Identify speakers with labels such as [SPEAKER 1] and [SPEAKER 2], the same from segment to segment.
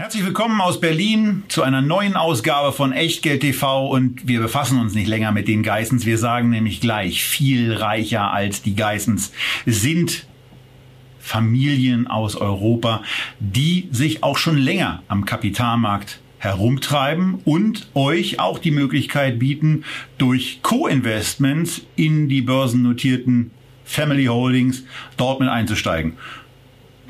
[SPEAKER 1] Herzlich willkommen aus Berlin zu einer neuen Ausgabe von Echtgeld TV und wir befassen uns nicht länger mit den Geissens. Wir sagen nämlich gleich, viel reicher als die Geissens sind Familien aus Europa, die sich auch schon länger am Kapitalmarkt herumtreiben und euch auch die Möglichkeit bieten, durch Co-Investments in die börsennotierten Family Holdings dort mit einzusteigen.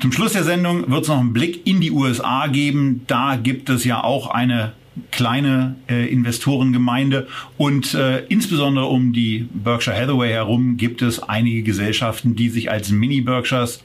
[SPEAKER 1] Zum Schluss der Sendung wird es noch einen Blick in die USA geben. Da gibt es ja auch eine kleine äh, Investorengemeinde und äh, insbesondere um die Berkshire Hathaway herum gibt es einige Gesellschaften, die sich als Mini-Berkshires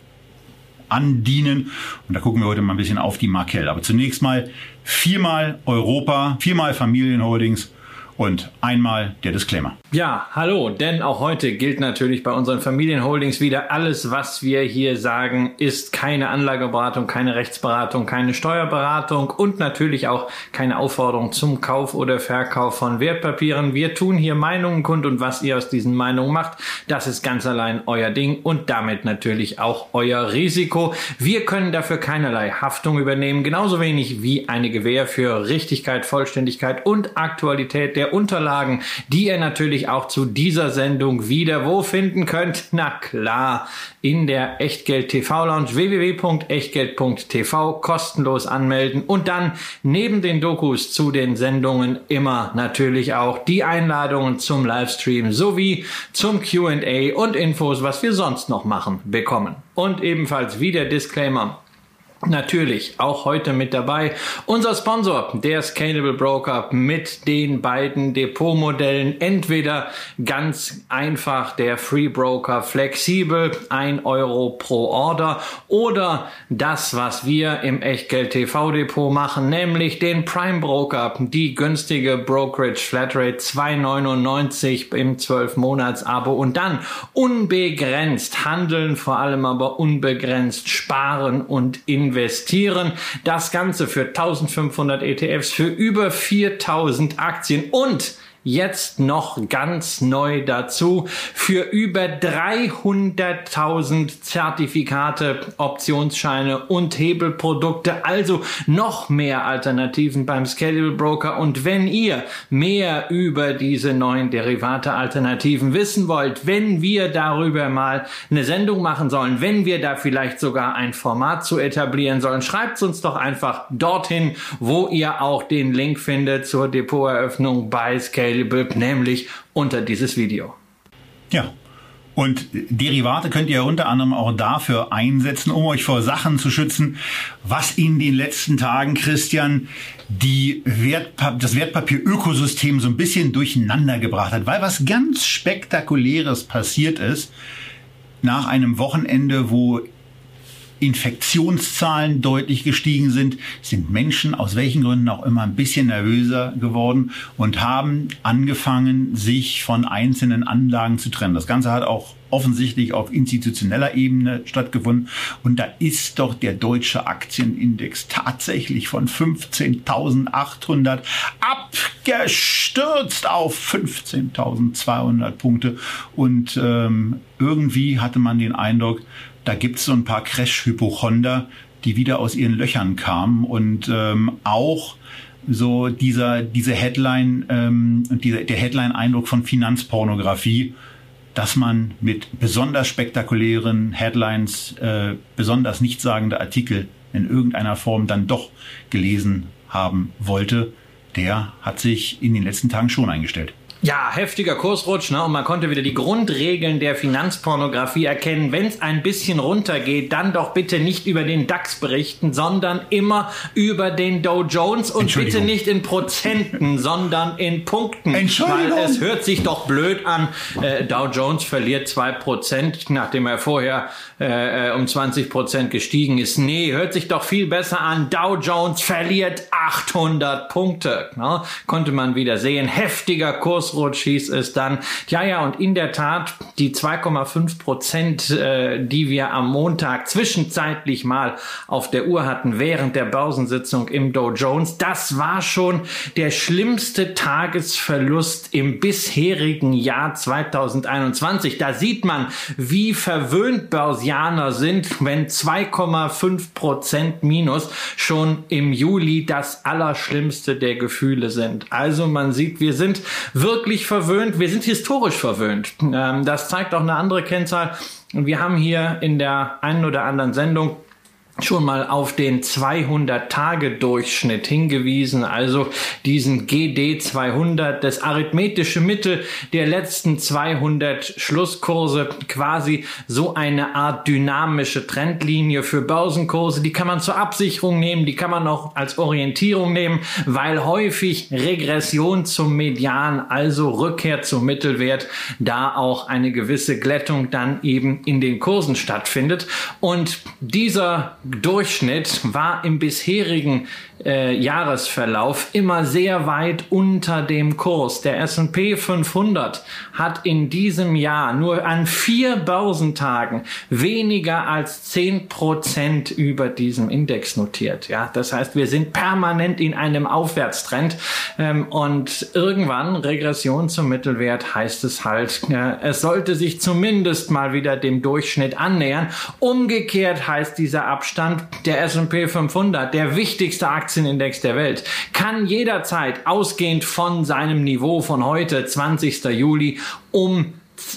[SPEAKER 1] andienen. Und da gucken wir heute mal ein bisschen auf die Markel. Aber zunächst mal viermal Europa, viermal Familienholdings und einmal der Disclaimer.
[SPEAKER 2] Ja, hallo, denn auch heute gilt natürlich bei unseren Familienholdings wieder, alles, was wir hier sagen, ist keine Anlageberatung, keine Rechtsberatung, keine Steuerberatung und natürlich auch keine Aufforderung zum Kauf oder Verkauf von Wertpapieren. Wir tun hier Meinungen kund und was ihr aus diesen Meinungen macht, das ist ganz allein euer Ding und damit natürlich auch euer Risiko. Wir können dafür keinerlei Haftung übernehmen, genauso wenig wie eine Gewähr für Richtigkeit, Vollständigkeit und Aktualität der Unterlagen, die ihr natürlich auch zu dieser Sendung wieder wo finden könnt. Na klar, in der Echtgeld TV Lounge www.echtgeld.tv kostenlos anmelden und dann neben den Dokus zu den Sendungen immer natürlich auch die Einladungen zum Livestream sowie zum Q&A und Infos, was wir sonst noch machen, bekommen. Und ebenfalls wieder Disclaimer. Natürlich auch heute mit dabei unser Sponsor, der Scalable Broker mit den beiden Depotmodellen. Entweder ganz einfach der Free Broker flexibel, ein Euro pro Order oder das, was wir im Echtgeld TV Depot machen, nämlich den Prime Broker, die günstige Brokerage Flatrate 2,99 im 12 Monats Abo und dann unbegrenzt handeln, vor allem aber unbegrenzt sparen und investieren investieren. Das Ganze für 1500 ETFs, für über 4000 Aktien und jetzt noch ganz neu dazu für über 300.000 Zertifikate, Optionsscheine und Hebelprodukte, also noch mehr Alternativen beim Scalable Broker. Und wenn ihr mehr über diese neuen Derivate-Alternativen wissen wollt, wenn wir darüber mal eine Sendung machen sollen, wenn wir da vielleicht sogar ein Format zu etablieren sollen, schreibt uns doch einfach dorthin, wo ihr auch den Link findet zur Depoteröffnung bei Scalable available, nämlich unter dieses Video.
[SPEAKER 1] Ja, und Derivate könnt ihr unter anderem auch dafür einsetzen, um euch vor Sachen zu schützen, was in den letzten Tagen, Christian, die Wertpa das Wertpapierökosystem so ein bisschen durcheinander gebracht hat, weil was ganz Spektakuläres passiert ist nach einem Wochenende, wo Infektionszahlen deutlich gestiegen sind, sind Menschen aus welchen Gründen auch immer ein bisschen nervöser geworden und haben angefangen, sich von einzelnen Anlagen zu trennen. Das Ganze hat auch offensichtlich auf institutioneller Ebene stattgefunden. Und da ist doch der deutsche Aktienindex tatsächlich von 15.800 abgestürzt auf 15.200 Punkte. Und ähm, irgendwie hatte man den Eindruck, da gibt es so ein paar Crash-Hypochonder, die wieder aus ihren Löchern kamen und ähm, auch so dieser diese Headline ähm, dieser der Headline-Eindruck von Finanzpornografie, dass man mit besonders spektakulären Headlines äh, besonders nichtssagende Artikel in irgendeiner Form dann doch gelesen haben wollte, der hat sich in den letzten Tagen schon eingestellt.
[SPEAKER 2] Ja, heftiger Kursrutsch, ne? Und man konnte wieder die Grundregeln der Finanzpornografie erkennen. Wenn es ein bisschen runtergeht, dann doch bitte nicht über den DAX berichten, sondern immer über den Dow Jones und bitte nicht in Prozenten, sondern in Punkten. Entschuldigung. Weil es hört sich doch blöd an. Äh, Dow Jones verliert zwei Prozent, nachdem er vorher äh, um 20 Prozent gestiegen ist. Nee, hört sich doch viel besser an. Dow Jones verliert 800 Punkte. Ne? Konnte man wieder sehen. Heftiger Kurs Kursrutsch hieß es dann. Ja, ja, und in der Tat, die 2,5 Prozent, äh, die wir am Montag zwischenzeitlich mal auf der Uhr hatten während der Börsensitzung im Dow Jones, das war schon der schlimmste Tagesverlust im bisherigen Jahr 2021. Da sieht man, wie verwöhnt Börsianer sind, wenn 2,5 Prozent minus schon im Juli das Allerschlimmste der Gefühle sind. Also man sieht, wir sind wirklich verwöhnt, wir sind historisch verwöhnt. Ähm, das zeigt auch eine andere Kennzahl. Und wir haben hier in der einen oder anderen Sendung schon mal auf den 200-Tage-Durchschnitt hingewiesen, also diesen GD 200, das arithmetische Mittel der letzten 200 Schlusskurse, quasi so eine Art dynamische Trendlinie für Börsenkurse. Die kann man zur Absicherung nehmen, die kann man auch als Orientierung nehmen, weil häufig Regression zum Median, also Rückkehr zum Mittelwert, da auch eine gewisse Glättung dann eben in den Kursen stattfindet. Und dieser Durchschnitt war im bisherigen äh, Jahresverlauf immer sehr weit unter dem Kurs. Der S&P 500 hat in diesem Jahr nur an vier Börsentagen weniger als zehn Prozent über diesem Index notiert. Ja, das heißt, wir sind permanent in einem Aufwärtstrend ähm, und irgendwann Regression zum Mittelwert heißt es halt, äh, es sollte sich zumindest mal wieder dem Durchschnitt annähern. Umgekehrt heißt dieser Abstand der S&P 500, der wichtigste Aktien Aktienindex der Welt kann jederzeit ausgehend von seinem Niveau von heute, 20. Juli, um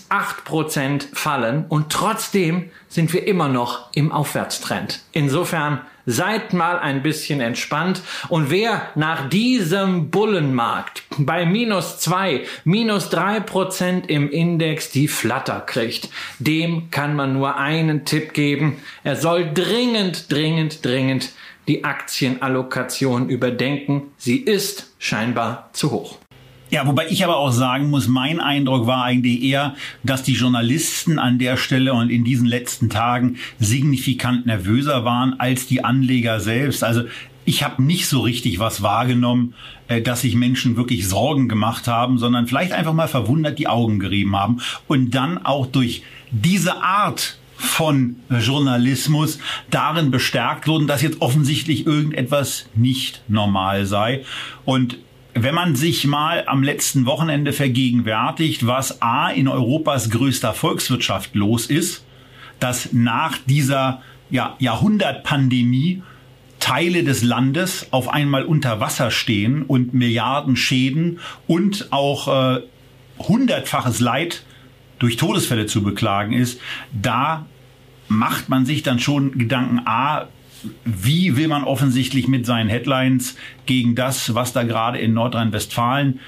[SPEAKER 2] 8% fallen und trotzdem sind wir immer noch im Aufwärtstrend. Insofern seid mal ein bisschen entspannt und wer nach diesem Bullenmarkt bei minus zwei, minus drei Prozent im Index die Flatter kriegt, dem kann man nur einen Tipp geben. Er soll dringend, dringend, dringend die Aktienallokation überdenken. Sie ist scheinbar zu hoch.
[SPEAKER 1] Ja, wobei ich aber auch sagen muss, mein Eindruck war eigentlich eher, dass die Journalisten an der Stelle und in diesen letzten Tagen signifikant nervöser waren als die Anleger selbst. Also ich habe nicht so richtig was wahrgenommen, äh, dass sich Menschen wirklich Sorgen gemacht haben, sondern vielleicht einfach mal verwundert die Augen gerieben haben und dann auch durch diese Art von Journalismus darin bestärkt wurden, dass jetzt offensichtlich irgendetwas nicht normal sei. Und wenn man sich mal am letzten Wochenende vergegenwärtigt, was A in Europas größter Volkswirtschaft los ist, dass nach dieser ja, Jahrhundertpandemie Teile des Landes auf einmal unter Wasser stehen und Milliarden Schäden und auch äh, hundertfaches Leid durch Todesfälle zu beklagen ist, da macht man sich dann schon Gedanken, a, wie will man offensichtlich mit seinen Headlines gegen das, was da gerade in Nordrhein-Westfalen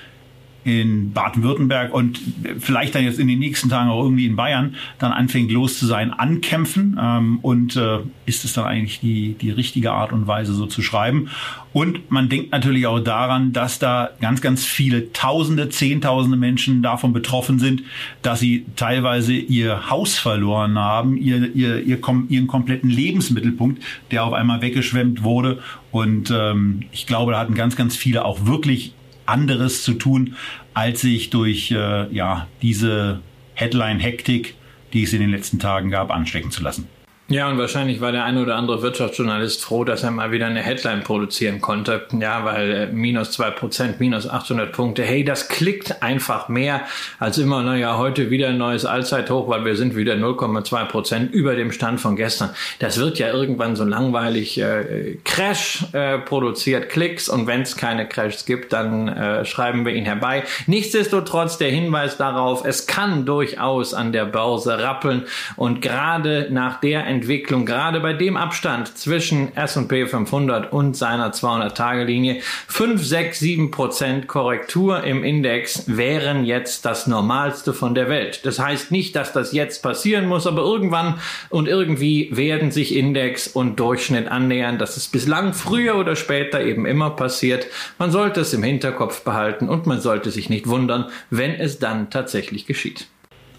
[SPEAKER 1] in Baden-Württemberg und vielleicht dann jetzt in den nächsten Tagen auch irgendwie in Bayern dann anfängt los zu sein, ankämpfen. Ähm, und äh, ist es dann eigentlich die, die richtige Art und Weise, so zu schreiben? Und man denkt natürlich auch daran, dass da ganz, ganz viele Tausende, Zehntausende Menschen davon betroffen sind, dass sie teilweise ihr Haus verloren haben, ihr, ihr, ihr, ihren kompletten Lebensmittelpunkt, der auf einmal weggeschwemmt wurde. Und ähm, ich glaube, da hatten ganz, ganz viele auch wirklich anderes zu tun, als sich durch äh, ja, diese Headline-Hektik, die es in den letzten Tagen gab, anstecken zu lassen.
[SPEAKER 2] Ja, und wahrscheinlich war der ein oder andere Wirtschaftsjournalist froh, dass er mal wieder eine Headline produzieren konnte. Ja, weil äh, minus zwei Prozent, minus 800 Punkte. Hey, das klickt einfach mehr als immer, naja, heute wieder ein neues Allzeithoch, weil wir sind wieder 0,2 Prozent über dem Stand von gestern. Das wird ja irgendwann so langweilig. Äh, Crash äh, produziert Klicks und wenn es keine Crashs gibt, dann äh, schreiben wir ihn herbei. Nichtsdestotrotz der Hinweis darauf, es kann durchaus an der Börse rappeln und gerade nach der Entwicklung, gerade bei dem Abstand zwischen S&P 500 und seiner 200-Tage-Linie, 5, 6, 7 Prozent Korrektur im Index wären jetzt das Normalste von der Welt. Das heißt nicht, dass das jetzt passieren muss, aber irgendwann und irgendwie werden sich Index und Durchschnitt annähern. Das ist bislang früher oder später eben immer passiert. Man sollte es im Hinterkopf behalten und man sollte sich nicht wundern, wenn es dann tatsächlich geschieht.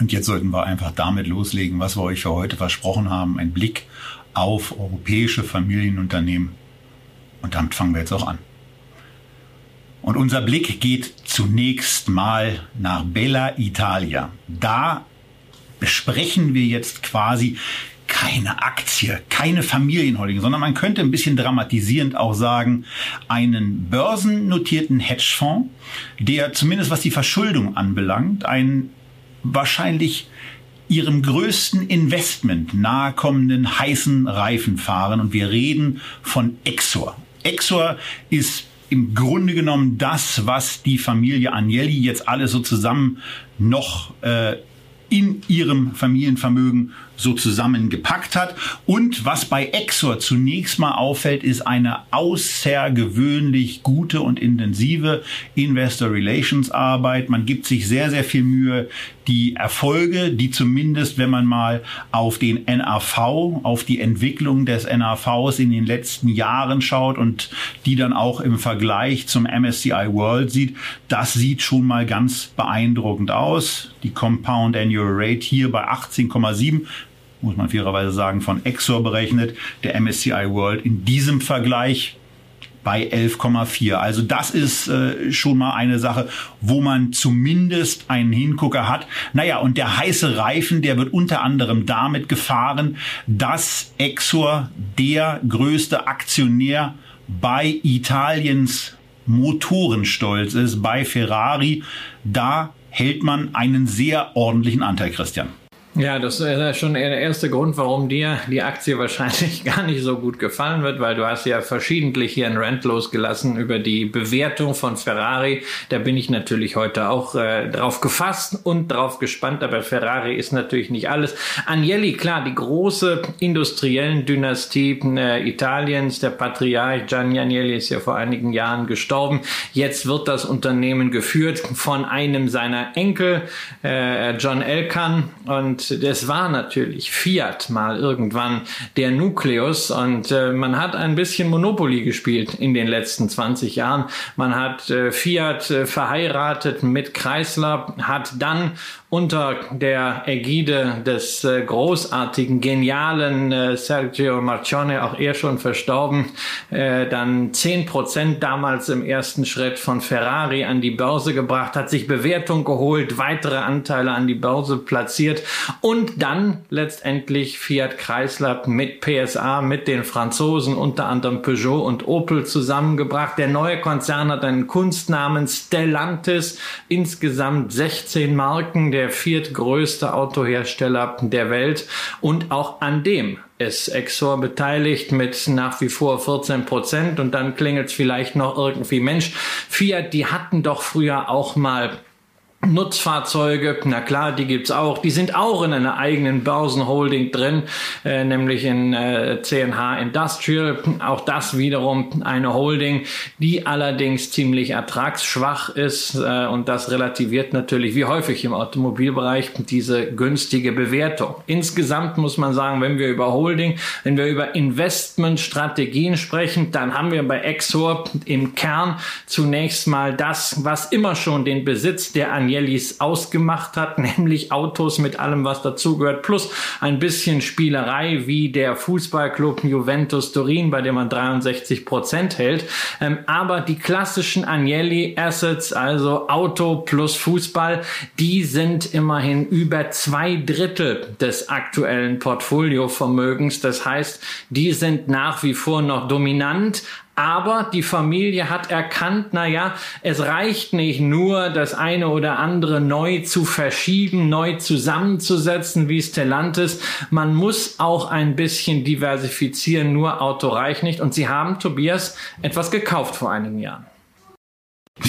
[SPEAKER 1] Und jetzt sollten wir einfach damit loslegen, was wir euch für heute versprochen haben. Ein Blick auf europäische Familienunternehmen. Und damit fangen wir jetzt auch an. Und unser Blick geht zunächst mal nach Bella Italia. Da besprechen wir jetzt quasi keine Aktie, keine Familienholding, sondern man könnte ein bisschen dramatisierend auch sagen, einen börsennotierten Hedgefonds, der zumindest was die Verschuldung anbelangt, einen wahrscheinlich ihrem größten Investment nahekommenden heißen Reifen fahren und wir reden von Exor. Exor ist im Grunde genommen das, was die Familie Agnelli jetzt alles so zusammen noch äh, in ihrem Familienvermögen so zusammengepackt hat. Und was bei Exor zunächst mal auffällt, ist eine außergewöhnlich gute und intensive Investor Relations Arbeit. Man gibt sich sehr, sehr viel Mühe, die Erfolge, die zumindest, wenn man mal auf den NAV, auf die Entwicklung des NAVs in den letzten Jahren schaut und die dann auch im Vergleich zum MSCI World sieht, das sieht schon mal ganz beeindruckend aus. Die Compound Annual Rate hier bei 18,7 muss man fairerweise sagen, von Exor berechnet, der MSCI World in diesem Vergleich bei 11,4. Also das ist äh, schon mal eine Sache, wo man zumindest einen Hingucker hat. Naja, und der heiße Reifen, der wird unter anderem damit gefahren, dass Exor der größte Aktionär bei Italiens Motorenstolz ist, bei Ferrari. Da hält man einen sehr ordentlichen Anteil, Christian.
[SPEAKER 2] Ja, das ist schon der erste Grund, warum dir die Aktie wahrscheinlich gar nicht so gut gefallen wird, weil du hast ja verschiedentlich hier ein Rant losgelassen über die Bewertung von Ferrari. Da bin ich natürlich heute auch äh, drauf gefasst und drauf gespannt, aber Ferrari ist natürlich nicht alles. Agnelli, klar, die große industriellen Dynastie äh, Italiens, der Patriarch Gianni Agnelli ist ja vor einigen Jahren gestorben. Jetzt wird das Unternehmen geführt von einem seiner Enkel, äh, John Elkan und und das war natürlich Fiat mal irgendwann der Nukleus und äh, man hat ein bisschen Monopoly gespielt in den letzten 20 Jahren. Man hat äh, Fiat äh, verheiratet mit Chrysler, hat dann unter der Ägide des äh, großartigen, genialen äh, Sergio Marcione, auch er schon verstorben, äh, dann zehn Prozent damals im ersten Schritt von Ferrari an die Börse gebracht, hat sich Bewertung geholt, weitere Anteile an die Börse platziert und dann letztendlich Fiat Chrysler mit PSA, mit den Franzosen, unter anderem Peugeot und Opel zusammengebracht. Der neue Konzern hat einen Kunstnamen Stellantis, insgesamt 16 Marken, der der viertgrößte Autohersteller der Welt und auch an dem ist Exor beteiligt mit nach wie vor 14 Prozent und dann klingelt es vielleicht noch irgendwie Mensch. Fiat, die hatten doch früher auch mal Nutzfahrzeuge, na klar, die gibt's auch. Die sind auch in einer eigenen Börsenholding drin, äh, nämlich in äh, CNH Industrial. Auch das wiederum eine Holding, die allerdings ziemlich ertragsschwach ist. Äh, und das relativiert natürlich, wie häufig im Automobilbereich, diese günstige Bewertung. Insgesamt muss man sagen, wenn wir über Holding, wenn wir über Investmentstrategien sprechen, dann haben wir bei Exor im Kern zunächst mal das, was immer schon den Besitz der an Agnellis ausgemacht hat, nämlich Autos mit allem, was dazugehört, plus ein bisschen Spielerei wie der Fußballclub Juventus Turin, bei dem man 63 Prozent hält. Ähm, aber die klassischen Agnelli Assets, also Auto plus Fußball, die sind immerhin über zwei Drittel des aktuellen Portfoliovermögens. Das heißt, die sind nach wie vor noch dominant, aber die Familie hat erkannt, na ja, es reicht nicht nur, das eine oder andere neu zu verschieben, neu zusammenzusetzen, wie Stellantis. Man muss auch ein bisschen diversifizieren. Nur Auto reicht nicht. Und sie haben, Tobias, etwas gekauft vor einigen Jahren.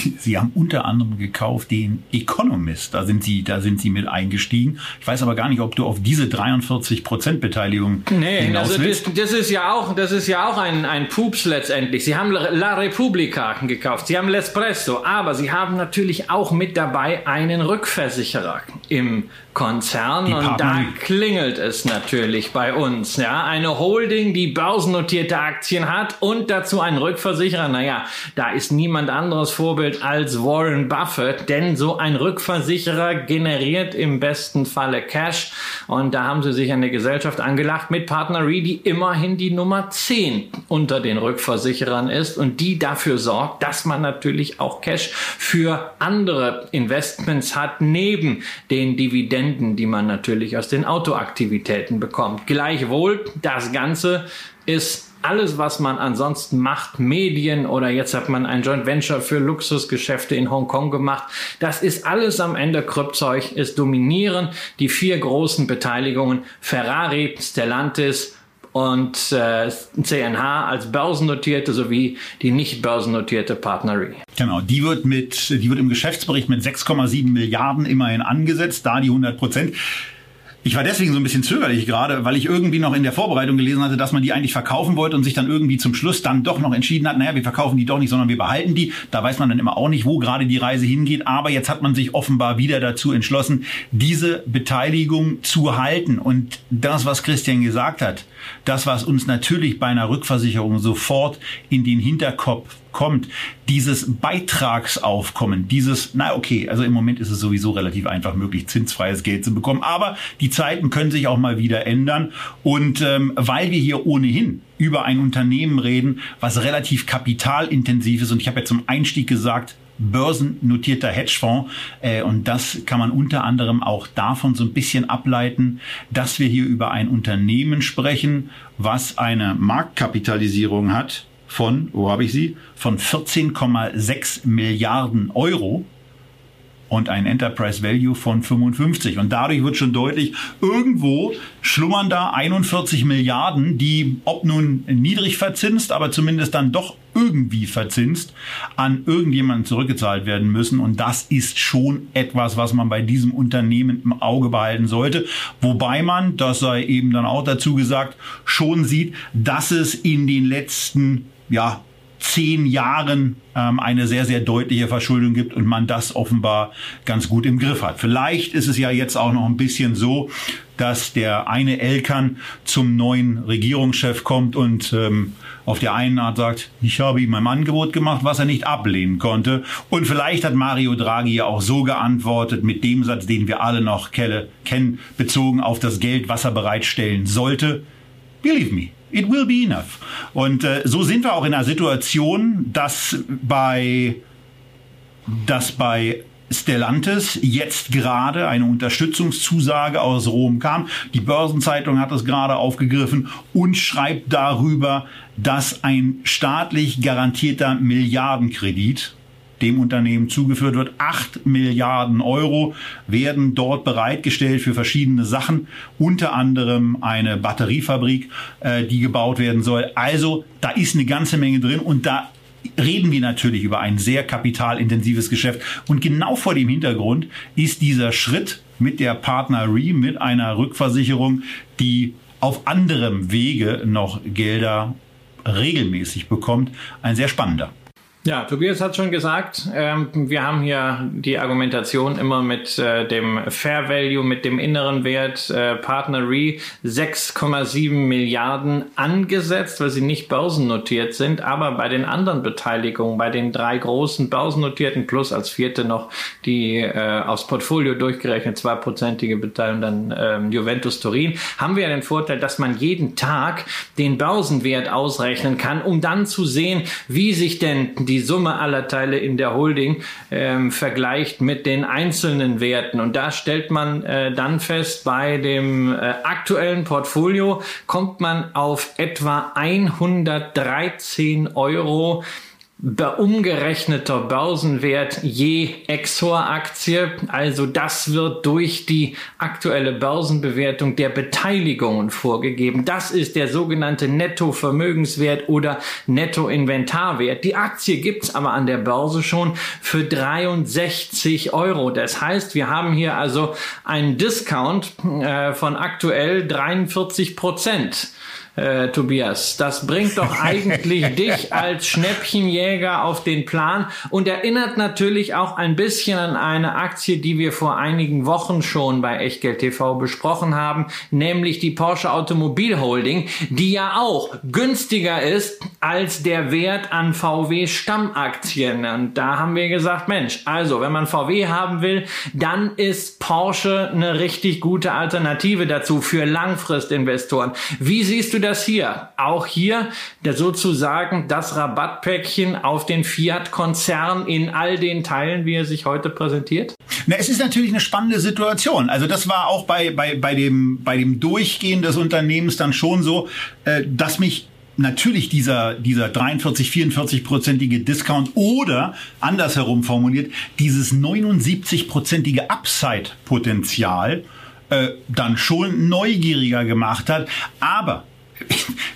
[SPEAKER 1] Sie haben unter anderem gekauft den Economist. Da sind Sie, da sind Sie mit eingestiegen. Ich weiß aber gar nicht, ob du auf diese 43 Prozent Beteiligung
[SPEAKER 2] nee, hinaus also willst. Das, das, ist ja auch, das ist ja auch ein, ein Pups letztendlich. Sie haben La Repubblica gekauft. Sie haben L'Espresso. Aber Sie haben natürlich auch mit dabei einen Rückversicherer im Konzern und da klingelt es natürlich bei uns. Ja, eine Holding, die börsennotierte Aktien hat und dazu einen Rückversicherer. Naja, da ist niemand anderes Vorbild als Warren Buffett, denn so ein Rückversicherer generiert im besten Falle Cash und da haben sie sich eine Gesellschaft angelacht mit Partner Re, die immerhin die Nummer 10 unter den Rückversicherern ist und die dafür sorgt, dass man natürlich auch Cash für andere Investments hat, neben den Dividenden, die man natürlich aus den Autoaktivitäten bekommt. Gleichwohl, das Ganze ist alles, was man ansonsten macht, Medien oder jetzt hat man ein Joint Venture für Luxusgeschäfte in Hongkong gemacht. Das ist alles am Ende Kryptzeug. Es dominieren die vier großen Beteiligungen Ferrari, Stellantis, und äh, CNH als börsennotierte sowie die nicht börsennotierte Partnerie.
[SPEAKER 1] Genau, die wird mit, die wird im Geschäftsbericht mit 6,7 Milliarden immerhin angesetzt, da die 100 Prozent. Ich war deswegen so ein bisschen zögerlich gerade, weil ich irgendwie noch in der Vorbereitung gelesen hatte, dass man die eigentlich verkaufen wollte und sich dann irgendwie zum Schluss dann doch noch entschieden hat, naja, wir verkaufen die doch nicht, sondern wir behalten die. Da weiß man dann immer auch nicht, wo gerade die Reise hingeht. Aber jetzt hat man sich offenbar wieder dazu entschlossen, diese Beteiligung zu halten. Und das, was Christian gesagt hat, das, was uns natürlich bei einer Rückversicherung sofort in den Hinterkopf kommt, dieses Beitragsaufkommen, dieses, na okay, also im Moment ist es sowieso relativ einfach möglich, zinsfreies Geld zu bekommen, aber die Zeiten können sich auch mal wieder ändern und ähm, weil wir hier ohnehin über ein Unternehmen reden, was relativ kapitalintensiv ist und ich habe ja zum Einstieg gesagt, börsennotierter Hedgefonds. Äh, und das kann man unter anderem auch davon so ein bisschen ableiten, dass wir hier über ein Unternehmen sprechen, was eine Marktkapitalisierung hat von, wo habe ich sie, von 14,6 Milliarden Euro und ein Enterprise Value von 55. Und dadurch wird schon deutlich, irgendwo schlummern da 41 Milliarden, die, ob nun niedrig verzinst, aber zumindest dann doch irgendwie verzinst, an irgendjemanden zurückgezahlt werden müssen. Und das ist schon etwas, was man bei diesem Unternehmen im Auge behalten sollte. Wobei man, das sei eben dann auch dazu gesagt, schon sieht, dass es in den letzten, ja, zehn Jahren ähm, eine sehr, sehr deutliche Verschuldung gibt und man das offenbar ganz gut im Griff hat. Vielleicht ist es ja jetzt auch noch ein bisschen so, dass der eine Elkern zum neuen Regierungschef kommt und ähm, auf der einen Art sagt, ich habe ihm ein Angebot gemacht, was er nicht ablehnen konnte. Und vielleicht hat Mario Draghi ja auch so geantwortet mit dem Satz, den wir alle noch kennen, bezogen auf das Geld, was er bereitstellen sollte. Believe me, it will be enough. Und äh, so sind wir auch in einer Situation, dass bei, dass bei Stellantis jetzt gerade eine Unterstützungszusage aus Rom kam. Die Börsenzeitung hat es gerade aufgegriffen und schreibt darüber, dass ein staatlich garantierter Milliardenkredit dem Unternehmen zugeführt wird. Acht Milliarden Euro werden dort bereitgestellt für verschiedene Sachen, unter anderem eine Batteriefabrik, äh, die gebaut werden soll. Also da ist eine ganze Menge drin und da reden wir natürlich über ein sehr kapitalintensives Geschäft. Und genau vor dem Hintergrund ist dieser Schritt mit der Partner Re, mit einer Rückversicherung, die auf anderem Wege noch Gelder regelmäßig bekommt, ein sehr spannender.
[SPEAKER 2] Ja, Tobias hat schon gesagt, ähm, wir haben hier die Argumentation immer mit äh, dem Fair Value, mit dem inneren Wert äh, Partner Re 6,7 Milliarden angesetzt, weil sie nicht börsennotiert sind, aber bei den anderen Beteiligungen, bei den drei großen börsennotierten plus als vierte noch die äh, aufs Portfolio durchgerechnet zweiprozentige Beteiligung dann ähm, Juventus Turin, haben wir den Vorteil, dass man jeden Tag den Börsenwert ausrechnen kann, um dann zu sehen, wie sich denn die die Summe aller Teile in der Holding ähm, vergleicht mit den einzelnen Werten. Und da stellt man äh, dann fest, bei dem äh, aktuellen Portfolio kommt man auf etwa 113 Euro umgerechneter Börsenwert je Exor-Aktie. Also das wird durch die aktuelle Börsenbewertung der Beteiligungen vorgegeben. Das ist der sogenannte Netto-Vermögenswert oder Netto-Inventarwert. Die Aktie gibt's aber an der Börse schon für 63 Euro. Das heißt, wir haben hier also einen Discount äh, von aktuell 43 Prozent äh, Tobias. Das bringt doch eigentlich dich als Schnäppchenjäger auf den Plan und erinnert natürlich auch ein bisschen an eine Aktie, die wir vor einigen Wochen schon bei Echtgeld TV besprochen haben, nämlich die Porsche Automobil Holding, die ja auch günstiger ist als der Wert an VW Stammaktien. Und da haben wir gesagt, Mensch, also wenn man VW haben will, dann ist Porsche eine richtig gute Alternative dazu für Langfristinvestoren. Wie siehst du das hier? Auch hier der sozusagen das Rabattpäckchen auf den Fiat-Konzern in all den Teilen, wie er sich heute präsentiert?
[SPEAKER 1] Na, es ist natürlich eine spannende Situation. Also das war auch bei, bei, bei, dem, bei dem Durchgehen des Unternehmens dann schon so, äh, dass mich natürlich dieser, dieser 43, 44-prozentige Discount oder andersherum formuliert, dieses 79-prozentige Upside-Potenzial äh, dann schon neugieriger gemacht hat. Aber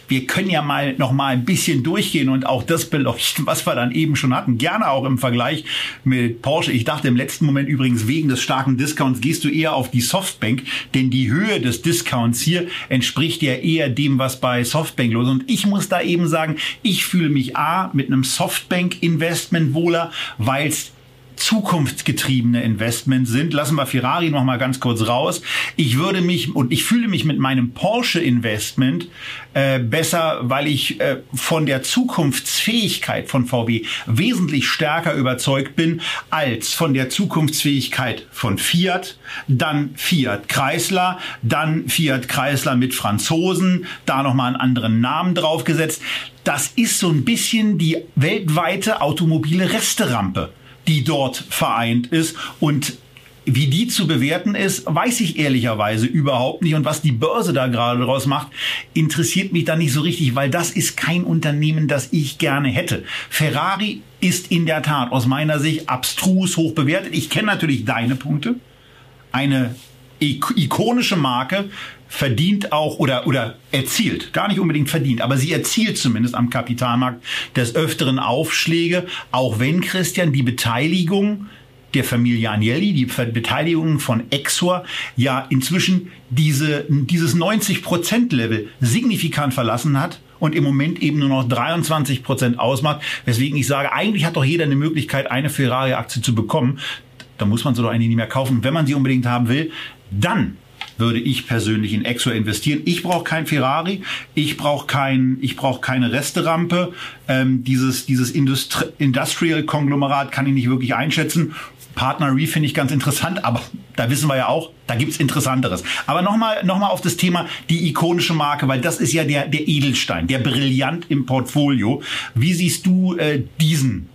[SPEAKER 1] wir können ja mal noch mal ein bisschen durchgehen und auch das beleuchten, was wir dann eben schon hatten. Gerne auch im Vergleich mit Porsche. Ich dachte im letzten Moment übrigens, wegen des starken Discounts gehst du eher auf die Softbank, denn die Höhe des Discounts hier entspricht ja eher dem, was bei Softbank los ist. Und ich muss da eben sagen, ich fühle mich A mit einem Softbank-Investment wohler, weil es zukunftsgetriebene Investments sind. Lassen wir Ferrari noch mal ganz kurz raus. Ich würde mich und ich fühle mich mit meinem Porsche Investment äh, besser, weil ich äh, von der Zukunftsfähigkeit von VW wesentlich stärker überzeugt bin als von der Zukunftsfähigkeit von Fiat, dann Fiat Chrysler, dann Fiat Chrysler mit Franzosen, da noch mal einen anderen Namen draufgesetzt. Das ist so ein bisschen die weltweite automobile Resterampe die dort vereint ist. Und wie die zu bewerten ist, weiß ich ehrlicherweise überhaupt nicht. Und was die Börse da gerade draus macht, interessiert mich da nicht so richtig, weil das ist kein Unternehmen, das ich gerne hätte. Ferrari ist in der Tat aus meiner Sicht abstrus hoch bewertet. Ich kenne natürlich deine Punkte. Eine ikonische Marke verdient auch oder, oder erzielt, gar nicht unbedingt verdient, aber sie erzielt zumindest am Kapitalmarkt des Öfteren Aufschläge, auch wenn Christian die Beteiligung der Familie Agnelli, die Beteiligung von Exor, ja inzwischen diese, dieses 90-Prozent-Level signifikant verlassen hat und im Moment eben nur noch 23 Prozent ausmacht, weswegen ich sage, eigentlich hat doch jeder eine Möglichkeit, eine Ferrari-Aktie zu bekommen. Da muss man sie doch eigentlich nicht mehr kaufen. Wenn man sie unbedingt haben will, dann würde ich persönlich in Exo investieren. Ich brauche kein Ferrari, ich brauche kein, ich brauche keine Resterampe. Ähm, dieses dieses Industri Industrial Konglomerat kann ich nicht wirklich einschätzen. Partner Re finde ich ganz interessant, aber da wissen wir ja auch, da gibt's Interessanteres. Aber nochmal noch mal auf das Thema die ikonische Marke, weil das ist ja der, der Edelstein, der Brillant im Portfolio. Wie siehst du äh, diesen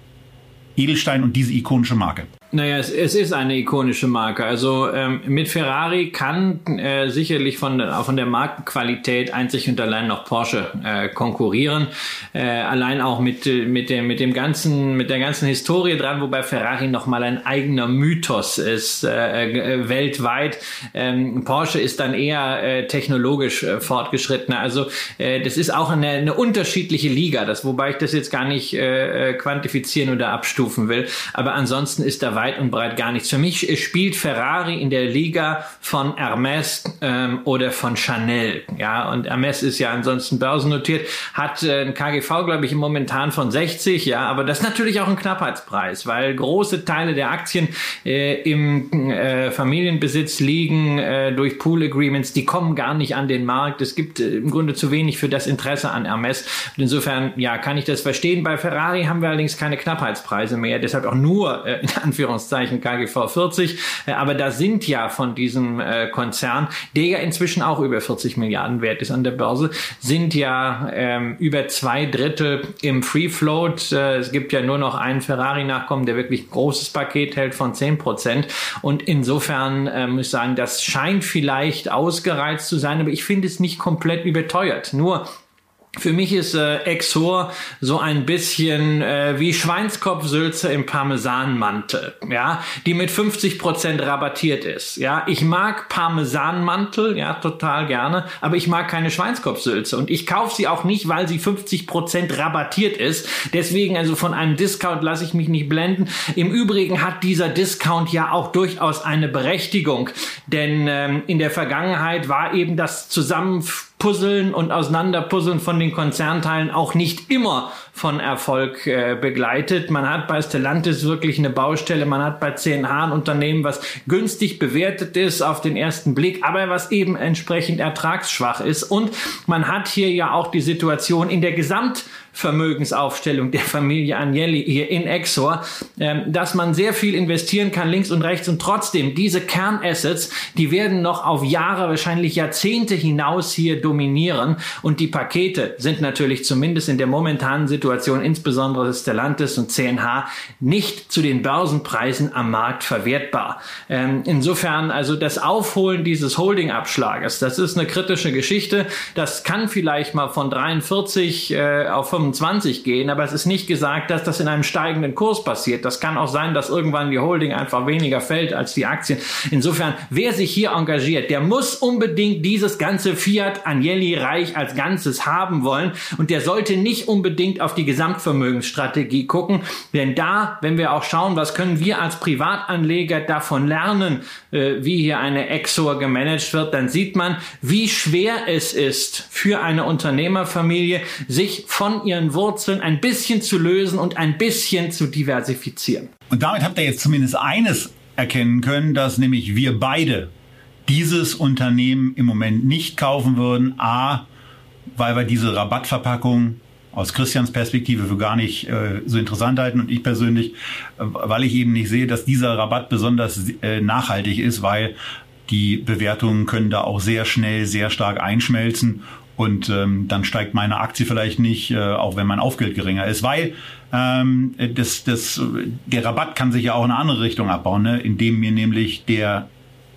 [SPEAKER 1] Edelstein und diese ikonische Marke?
[SPEAKER 2] Naja, es, es ist eine ikonische Marke. Also ähm, mit Ferrari kann äh, sicherlich von, von der Markenqualität einzig und allein noch Porsche äh, konkurrieren. Äh, allein auch mit, mit, dem, mit dem ganzen, mit der ganzen Historie dran, wobei Ferrari nochmal ein eigener Mythos ist äh, äh, weltweit. Ähm, Porsche ist dann eher äh, technologisch äh, fortgeschrittener. Also das ist auch eine, eine unterschiedliche Liga, das, wobei ich das jetzt gar nicht quantifizieren oder abstufen will. Aber ansonsten ist da weit und breit gar nichts. Für mich spielt Ferrari in der Liga von Hermes ähm, oder von Chanel. Ja, und Hermes ist ja ansonsten börsennotiert, hat äh, ein KGV, glaube ich, momentan von 60. Ja, aber das ist natürlich auch ein Knappheitspreis, weil große Teile der Aktien äh, im äh, Familienbesitz liegen äh, durch Pool Agreements. Die kommen gar nicht an den Markt. Es gibt äh, im Grunde zu wenig für das Interesse an Hermes. Und insofern, ja, kann ich das verstehen. Bei Ferrari haben wir allerdings keine Knappheitspreise mehr. Deshalb auch nur äh, in Anführungszeichen Anführungszeichen KGV 40. Äh, aber da sind ja von diesem äh, Konzern, der ja inzwischen auch über 40 Milliarden wert ist an der Börse, sind ja ähm, über zwei Drittel im Free Float. Äh, es gibt ja nur noch einen Ferrari-Nachkommen, der wirklich großes Paket hält von 10 Prozent. Und insofern äh, muss ich sagen, das scheint vielleicht ausgereizt zu sein, aber ich finde es nicht komplett überteuert. Nur für mich ist äh, Exor so ein bisschen äh, wie Schweinskopfsülze im Parmesanmantel, ja, die mit 50 Prozent rabattiert ist. Ja, ich mag Parmesanmantel, ja, total gerne, aber ich mag keine Schweinskopfsülze und ich kaufe sie auch nicht, weil sie 50 Prozent rabattiert ist. Deswegen also von einem Discount lasse ich mich nicht blenden. Im Übrigen hat dieser Discount ja auch durchaus eine Berechtigung, denn ähm, in der Vergangenheit war eben das Zusammen Puzzeln und Auseinanderpuzzeln von den Konzernteilen auch nicht immer von Erfolg äh, begleitet. Man hat bei Stellantis wirklich eine Baustelle, man hat bei CNH ein Unternehmen, was günstig bewertet ist auf den ersten Blick, aber was eben entsprechend ertragsschwach ist. Und man hat hier ja auch die Situation in der Gesamt Vermögensaufstellung der Familie Agnelli hier in Exor, ähm, dass man sehr viel investieren kann links und rechts und trotzdem diese Kernassets, die werden noch auf Jahre, wahrscheinlich Jahrzehnte hinaus hier dominieren und die Pakete sind natürlich zumindest in der momentanen Situation, insbesondere des Stellantis und CNH, nicht zu den Börsenpreisen am Markt verwertbar. Ähm, insofern also das Aufholen dieses Holdingabschlages, das ist eine kritische Geschichte. Das kann vielleicht mal von 43 äh, auf 25 gehen, aber es ist nicht gesagt, dass das in einem steigenden Kurs passiert. Das kann auch sein, dass irgendwann die Holding einfach weniger fällt als die Aktien. Insofern, wer sich hier engagiert, der muss unbedingt dieses ganze Fiat Agnelli Reich als Ganzes haben wollen und der sollte nicht unbedingt auf die Gesamtvermögensstrategie gucken, denn da, wenn wir auch schauen, was können wir als Privatanleger davon lernen, äh, wie hier eine Exor gemanagt wird, dann sieht man, wie schwer es ist für eine Unternehmerfamilie, sich von ihren Wurzeln ein bisschen zu lösen und ein bisschen zu diversifizieren.
[SPEAKER 1] Und damit habt ihr jetzt zumindest eines erkennen können, dass nämlich wir beide dieses Unternehmen im Moment nicht kaufen würden. A, weil wir diese Rabattverpackung aus Christians Perspektive für gar nicht äh, so interessant halten. Und ich persönlich, äh, weil ich eben nicht sehe, dass dieser Rabatt besonders äh, nachhaltig ist, weil die Bewertungen können da auch sehr schnell sehr stark einschmelzen. Und ähm, dann steigt meine Aktie vielleicht nicht, äh, auch wenn mein Aufgeld geringer ist, weil ähm, das, das, der Rabatt kann sich ja auch in eine andere Richtung abbauen, ne? indem mir nämlich der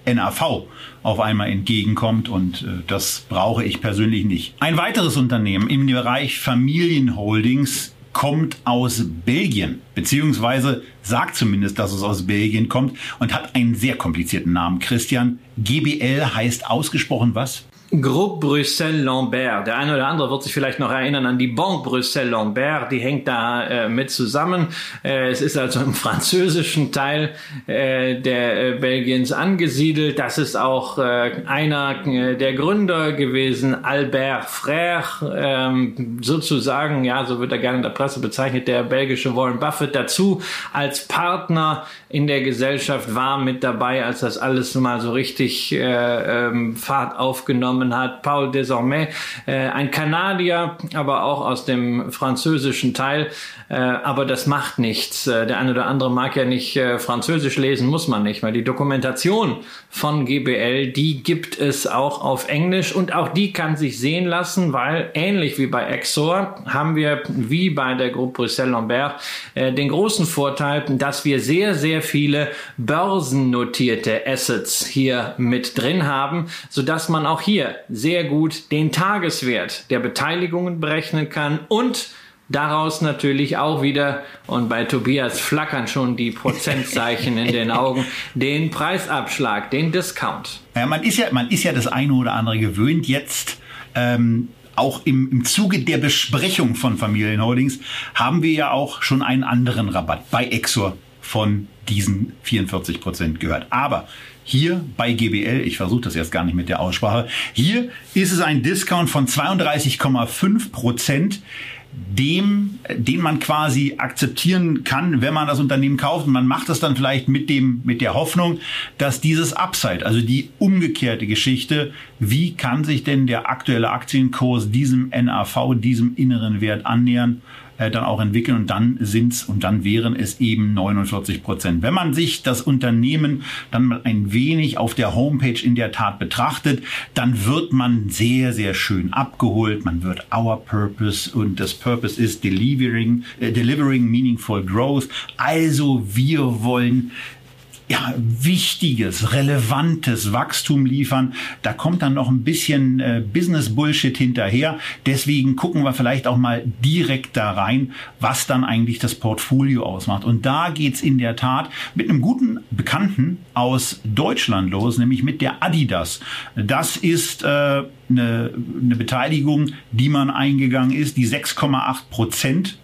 [SPEAKER 1] NAV auf einmal entgegenkommt und äh, das brauche ich persönlich nicht. Ein weiteres Unternehmen im Bereich Familienholdings kommt aus Belgien, beziehungsweise sagt zumindest, dass es aus Belgien kommt und hat einen sehr komplizierten Namen. Christian, GBL heißt ausgesprochen was?
[SPEAKER 2] Groupe Bruxelles Lambert. Der eine oder andere wird sich vielleicht noch erinnern an die Banque Bruxelles Lambert. Die hängt da äh, mit zusammen. Äh, es ist also im französischen Teil äh, der äh, Belgiens angesiedelt. Das ist auch äh, einer äh, der Gründer gewesen, Albert Frère, ähm, sozusagen, ja, so wird er gerne in der Presse bezeichnet, der belgische Warren Buffett dazu als Partner in der Gesellschaft war mit dabei, als das alles mal so richtig ähm, Fahrt aufgenommen übernommen hat, Paul Desormais, äh, ein Kanadier, aber auch aus dem französischen Teil. Äh, aber das macht nichts. Äh, der eine oder andere mag ja nicht äh, Französisch lesen, muss man nicht, weil die Dokumentation von GBL, die gibt es auch auf Englisch und auch die kann sich sehen lassen, weil ähnlich wie bei Exor haben wir wie bei der Gruppe Bruxelles Lambert äh, den großen Vorteil, dass wir sehr, sehr viele börsennotierte Assets hier mit drin haben, so dass man auch hier sehr gut den Tageswert der Beteiligungen berechnen kann und daraus natürlich auch wieder, und bei Tobias flackern schon die Prozentzeichen in den Augen, den Preisabschlag, den Discount.
[SPEAKER 1] Ja, man ist ja, man ist ja das eine oder andere gewöhnt jetzt. Ähm, auch im, im Zuge der Besprechung von Familienholdings haben wir ja auch schon einen anderen Rabatt bei Exor von diesen 44 Prozent gehört. Aber hier bei GBL, ich versuche das jetzt gar nicht mit der Aussprache, hier ist es ein Discount von 32,5 Prozent dem, den man quasi akzeptieren kann, wenn man das Unternehmen kauft. Und man macht das dann vielleicht mit dem, mit der Hoffnung, dass dieses Upside, also die umgekehrte Geschichte, wie kann sich denn der aktuelle Aktienkurs diesem NAV, diesem inneren Wert annähern? Äh, dann auch entwickeln und dann sind's und dann wären es eben 49 Prozent. Wenn man sich das Unternehmen dann mal ein wenig auf der Homepage in der Tat betrachtet, dann wird man sehr, sehr schön abgeholt. Man wird Our Purpose und das Purpose ist delivering, äh, delivering meaningful growth. Also wir wollen ja, wichtiges, relevantes Wachstum liefern. Da kommt dann noch ein bisschen äh, Business-Bullshit hinterher. Deswegen gucken wir vielleicht auch mal direkt da rein, was dann eigentlich das Portfolio ausmacht. Und da geht's in der Tat mit einem guten Bekannten aus Deutschland los, nämlich mit der Adidas. Das ist äh, eine, eine Beteiligung, die man eingegangen ist, die 6,8 Prozent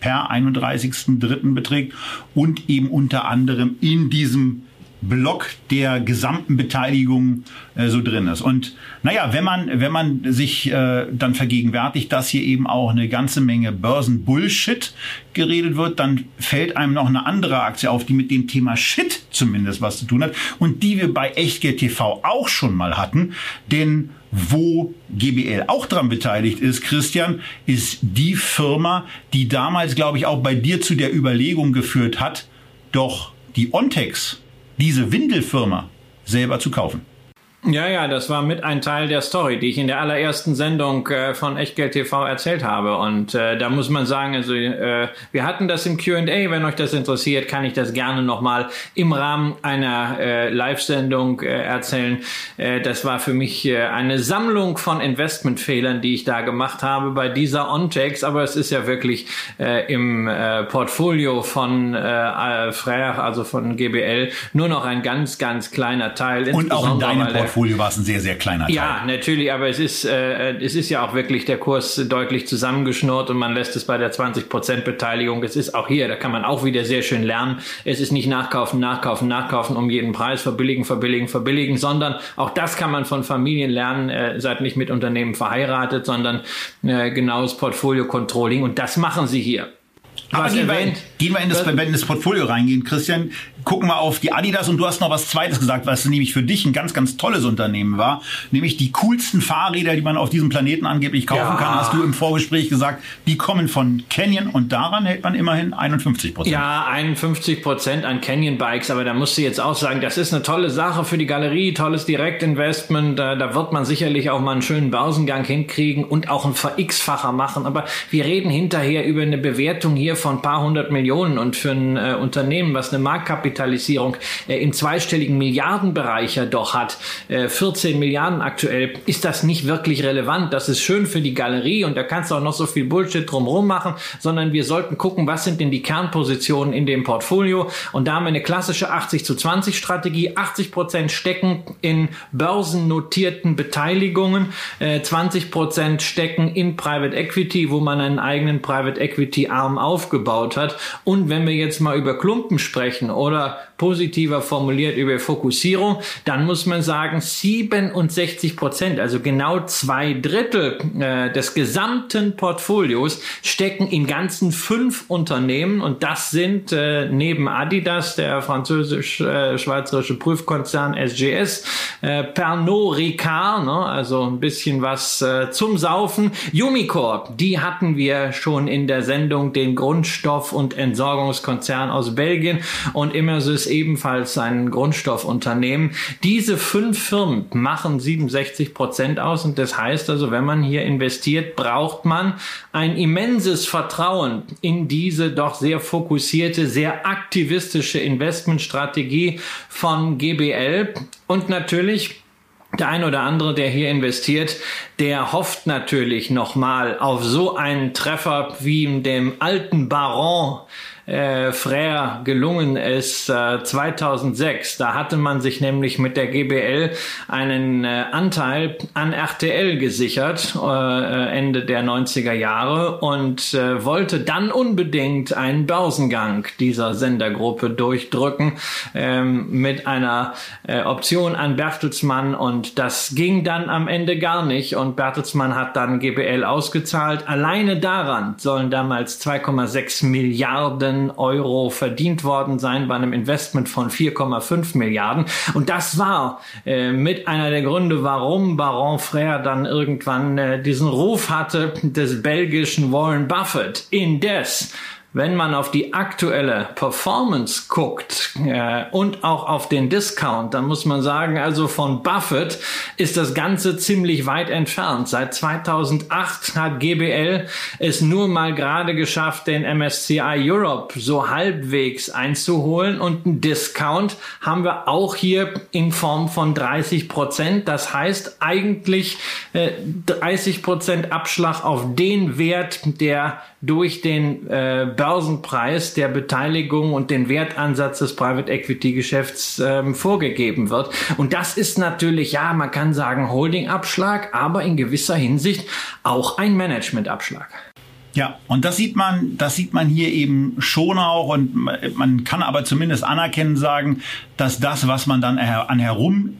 [SPEAKER 1] per 31.03. beträgt und eben unter anderem in diesem Block der gesamten Beteiligung äh, so drin ist. Und naja, wenn man, wenn man sich äh, dann vergegenwärtigt, dass hier eben auch eine ganze Menge Börsenbullshit geredet wird, dann fällt einem noch eine andere Aktie auf, die mit dem Thema Shit zumindest was zu tun hat und die wir bei Echtgeld TV auch schon mal hatten. Denn wo GBL auch dran beteiligt ist, Christian, ist die Firma, die damals, glaube ich, auch bei dir zu der Überlegung geführt hat, doch die Ontex diese Windelfirma selber zu kaufen.
[SPEAKER 2] Ja, ja, das war mit ein Teil der Story, die ich in der allerersten Sendung äh, von Echtgeld TV erzählt habe. Und äh, da muss man sagen, also äh, wir hatten das im Q&A. Wenn euch das interessiert, kann ich das gerne nochmal im Rahmen einer äh, Live-Sendung äh, erzählen. Äh, das war für mich äh, eine Sammlung von Investmentfehlern, die ich da gemacht habe bei dieser Ontex. Aber es ist ja wirklich äh, im äh, Portfolio von äh, Frère, also von GBL, nur noch ein ganz, ganz kleiner Teil.
[SPEAKER 1] Und auch in deinem Portfolio Portfolio war es ein sehr, sehr kleiner Teil.
[SPEAKER 2] Ja, natürlich, aber es ist, äh, es ist ja auch wirklich der Kurs deutlich zusammengeschnurrt und man lässt es bei der 20% Beteiligung. Es ist auch hier, da kann man auch wieder sehr schön lernen. Es ist nicht nachkaufen, nachkaufen, nachkaufen um jeden Preis, verbilligen, verbilligen, verbilligen, sondern auch das kann man von Familien lernen. Äh, seid nicht mit Unternehmen verheiratet, sondern äh, genaues Portfolio-Controlling und das machen sie hier.
[SPEAKER 1] Aber gehen wir, gehen wir in das, wenn in das Portfolio reingehen, Christian, gucken wir auf die Adidas und du hast noch was Zweites gesagt, was nämlich für dich ein ganz, ganz tolles Unternehmen war, nämlich die coolsten Fahrräder, die man auf diesem Planeten angeblich kaufen ja. kann, hast du im Vorgespräch gesagt, die kommen von Canyon und daran hält man immerhin 51 Prozent.
[SPEAKER 2] Ja, 51 Prozent an Canyon Bikes, aber da musst du jetzt auch sagen, das ist eine tolle Sache für die Galerie, tolles Direktinvestment, da, da wird man sicherlich auch mal einen schönen Börsengang hinkriegen und auch ein Ver-X-Facher machen, aber wir reden hinterher über eine Bewertung hier von ein paar hundert Millionen und für ein äh, Unternehmen, was eine Marktkapitalisierung äh, im zweistelligen Milliardenbereich ja doch hat, äh, 14 Milliarden aktuell, ist das nicht wirklich relevant. Das ist schön für die Galerie und da kannst du auch noch so viel Bullshit drumherum machen, sondern wir sollten gucken, was sind denn die Kernpositionen in dem Portfolio und da haben wir eine klassische 80 zu 20 Strategie. 80 Prozent stecken in börsennotierten Beteiligungen, äh, 20 Prozent stecken in Private Equity, wo man einen eigenen Private Equity Arm aufgebaut hat. Und wenn wir jetzt mal über Klumpen sprechen oder remember positiver formuliert über Fokussierung, dann muss man sagen, 67 Prozent, also genau zwei Drittel äh, des gesamten Portfolios stecken in ganzen fünf Unternehmen. Und das sind äh, neben Adidas, der französisch-schweizerische äh, Prüfkonzern SGS, äh, Pernod Ricard, ne, also ein bisschen was äh, zum Saufen, Umicore, die hatten wir schon in der Sendung, den Grundstoff- und Entsorgungskonzern aus Belgien. Und immer ebenfalls ein Grundstoffunternehmen. Diese fünf Firmen machen 67 Prozent aus und das heißt also, wenn man hier investiert, braucht man ein immenses Vertrauen in diese doch sehr fokussierte, sehr aktivistische Investmentstrategie von GBL und natürlich der ein oder andere, der hier investiert, der hofft natürlich nochmal auf so einen Treffer wie dem alten Baron äh, Frère gelungen ist äh, 2006. Da hatte man sich nämlich mit der GBL einen äh, Anteil an RTL gesichert, äh, äh Ende der 90er Jahre und äh, wollte dann unbedingt einen Börsengang dieser Sendergruppe durchdrücken ähm, mit einer äh, Option an Bertelsmann und das ging dann am Ende gar nicht und Bertelsmann hat dann GBL ausgezahlt. Alleine daran sollen damals 2,6 Milliarden Euro verdient worden sein bei einem Investment von 4,5 Milliarden. Und das war äh, mit einer der Gründe, warum Baron Frère dann irgendwann äh, diesen Ruf hatte des belgischen Warren Buffett. Indes wenn man auf die aktuelle Performance guckt äh, und auch auf den Discount, dann muss man sagen, also von Buffett ist das Ganze ziemlich weit entfernt. Seit 2008 hat GBL es nur mal gerade geschafft, den MSCI Europe so halbwegs einzuholen und einen Discount haben wir auch hier in Form von 30 Prozent. Das heißt eigentlich äh, 30 Prozent Abschlag auf den Wert, der durch den äh, Börsenpreis der Beteiligung und den Wertansatz des Private Equity Geschäfts ähm, vorgegeben wird. Und das ist natürlich, ja, man kann sagen Holdingabschlag, aber in gewisser Hinsicht auch ein Managementabschlag.
[SPEAKER 1] Ja, und das sieht man, das sieht man hier eben schon auch und man kann aber zumindest anerkennen sagen, dass das, was man dann an herum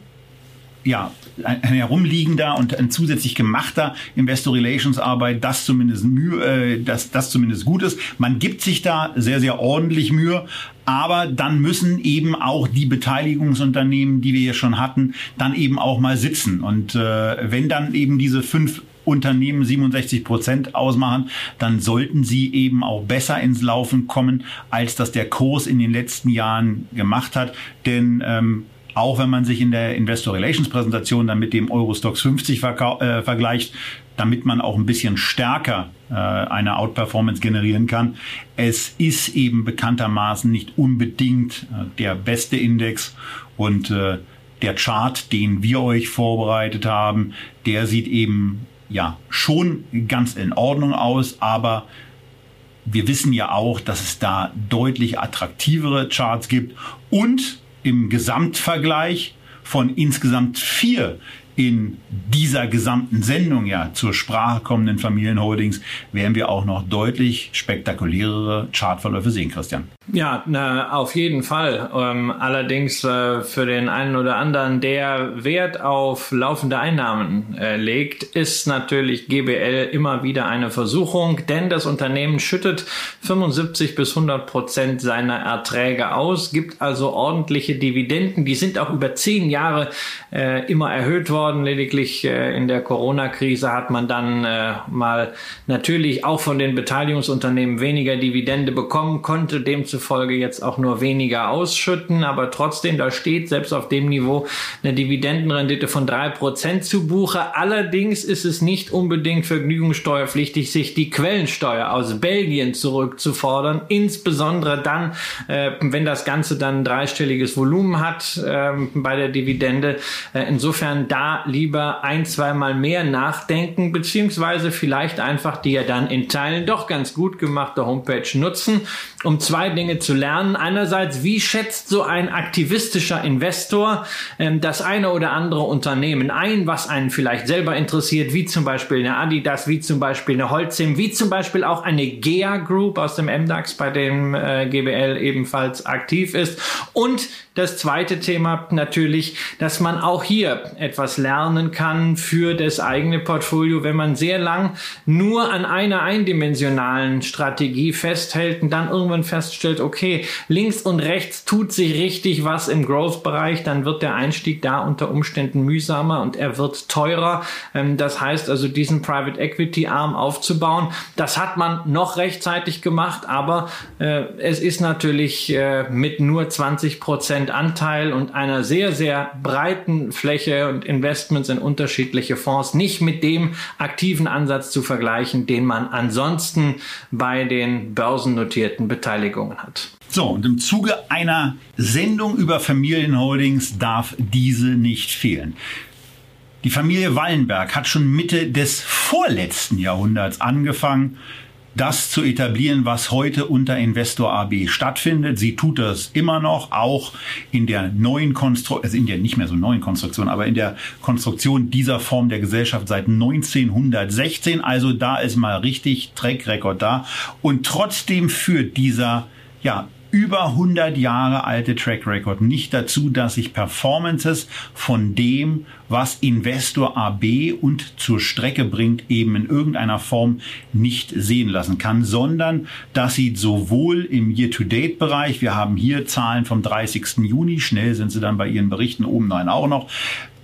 [SPEAKER 1] ja, ein herumliegender und ein zusätzlich gemachter Investor Relations Arbeit, das zumindest Mühe, äh, das, das zumindest gut ist. Man gibt sich da sehr, sehr ordentlich Mühe, aber dann müssen eben auch die Beteiligungsunternehmen, die wir hier schon hatten, dann eben auch mal sitzen. Und äh, wenn dann eben diese fünf Unternehmen 67 Prozent ausmachen, dann sollten sie eben auch besser ins Laufen kommen, als das der Kurs in den letzten Jahren gemacht hat. Denn ähm, auch wenn man sich in der Investor Relations Präsentation dann mit dem Eurostox 50 äh, vergleicht, damit man auch ein bisschen stärker äh, eine Outperformance generieren kann. Es ist eben bekanntermaßen nicht unbedingt äh, der beste Index und äh, der Chart, den wir euch vorbereitet haben, der sieht eben ja schon ganz in Ordnung aus, aber wir wissen ja auch, dass es da deutlich attraktivere Charts gibt und im Gesamtvergleich von insgesamt vier in dieser gesamten Sendung ja zur Sprache kommenden Familienholdings werden wir auch noch deutlich spektakulärere Chartverläufe sehen, Christian.
[SPEAKER 2] Ja, na, auf jeden Fall. Ähm, allerdings äh, für den einen oder anderen, der Wert auf laufende Einnahmen äh, legt, ist natürlich GBL immer wieder eine Versuchung, denn das Unternehmen schüttet 75 bis 100 Prozent seiner Erträge aus, gibt also ordentliche Dividenden. Die sind auch über zehn Jahre äh, immer erhöht worden. Lediglich äh, in der Corona-Krise hat man dann äh, mal natürlich auch von den Beteiligungsunternehmen weniger Dividende bekommen, konnte demzufolge jetzt auch nur weniger ausschütten, aber trotzdem, da steht selbst auf dem Niveau eine Dividendenrendite von drei Prozent zu Buche. Allerdings ist es nicht unbedingt vergnügungssteuerpflichtig, sich die Quellensteuer aus Belgien zurückzufordern, insbesondere dann, äh, wenn das Ganze dann ein dreistelliges Volumen hat äh, bei der Dividende. Äh, insofern lieber ein, zweimal mehr nachdenken, beziehungsweise vielleicht einfach die ja dann in Teilen doch ganz gut gemachte Homepage nutzen, um zwei Dinge zu lernen. Einerseits, wie schätzt so ein aktivistischer Investor ähm, das eine oder andere Unternehmen ein, was einen vielleicht selber interessiert, wie zum Beispiel eine Adidas, wie zum Beispiel eine Holcim, wie zum Beispiel auch eine GEA Group aus dem MDAX, bei dem äh, GBL ebenfalls aktiv ist. Und das zweite Thema natürlich, dass man auch hier etwas lernen kann für das eigene Portfolio, wenn man sehr lang nur an einer eindimensionalen Strategie festhält und dann irgendwann feststellt, okay, links und rechts tut sich richtig was im Growth-Bereich, dann wird der Einstieg da unter Umständen mühsamer und er wird teurer. Ähm, das heißt also, diesen Private Equity Arm aufzubauen, das hat man noch rechtzeitig gemacht, aber äh, es ist natürlich äh, mit nur 20 Prozent Prozent Anteil und einer sehr, sehr breiten Fläche und Investments in unterschiedliche Fonds nicht mit dem aktiven Ansatz zu vergleichen, den man ansonsten bei den börsennotierten Beteiligungen hat.
[SPEAKER 1] So, und im Zuge einer Sendung über Familienholdings darf diese nicht fehlen. Die Familie Wallenberg hat schon Mitte des vorletzten Jahrhunderts angefangen, das zu etablieren, was heute unter Investor AB stattfindet. Sie tut das immer noch, auch in der neuen Konstruktion, also in der nicht mehr so neuen Konstruktion, aber in der Konstruktion dieser Form der Gesellschaft seit 1916. Also da ist mal richtig Track Record da. Und trotzdem führt dieser, ja, über 100 Jahre alte Track Record nicht dazu, dass sich Performances von dem, was Investor AB und zur Strecke bringt, eben in irgendeiner Form nicht sehen lassen kann, sondern dass sie sowohl im Year-to-Date-Bereich, wir haben hier Zahlen vom 30. Juni, schnell sind sie dann bei ihren Berichten oben nein auch noch,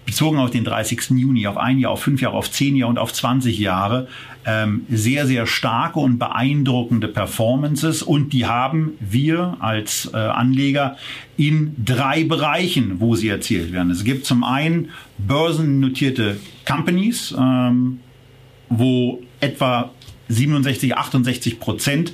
[SPEAKER 1] bezogen auf den 30. Juni, auf ein Jahr, auf fünf Jahre, auf zehn Jahre und auf 20 Jahre ähm, sehr, sehr starke und beeindruckende Performances und die haben wir als äh, Anleger in drei Bereichen, wo sie erzielt werden. Es gibt zum einen börsennotierte Companies, ähm, wo etwa 67, 68 Prozent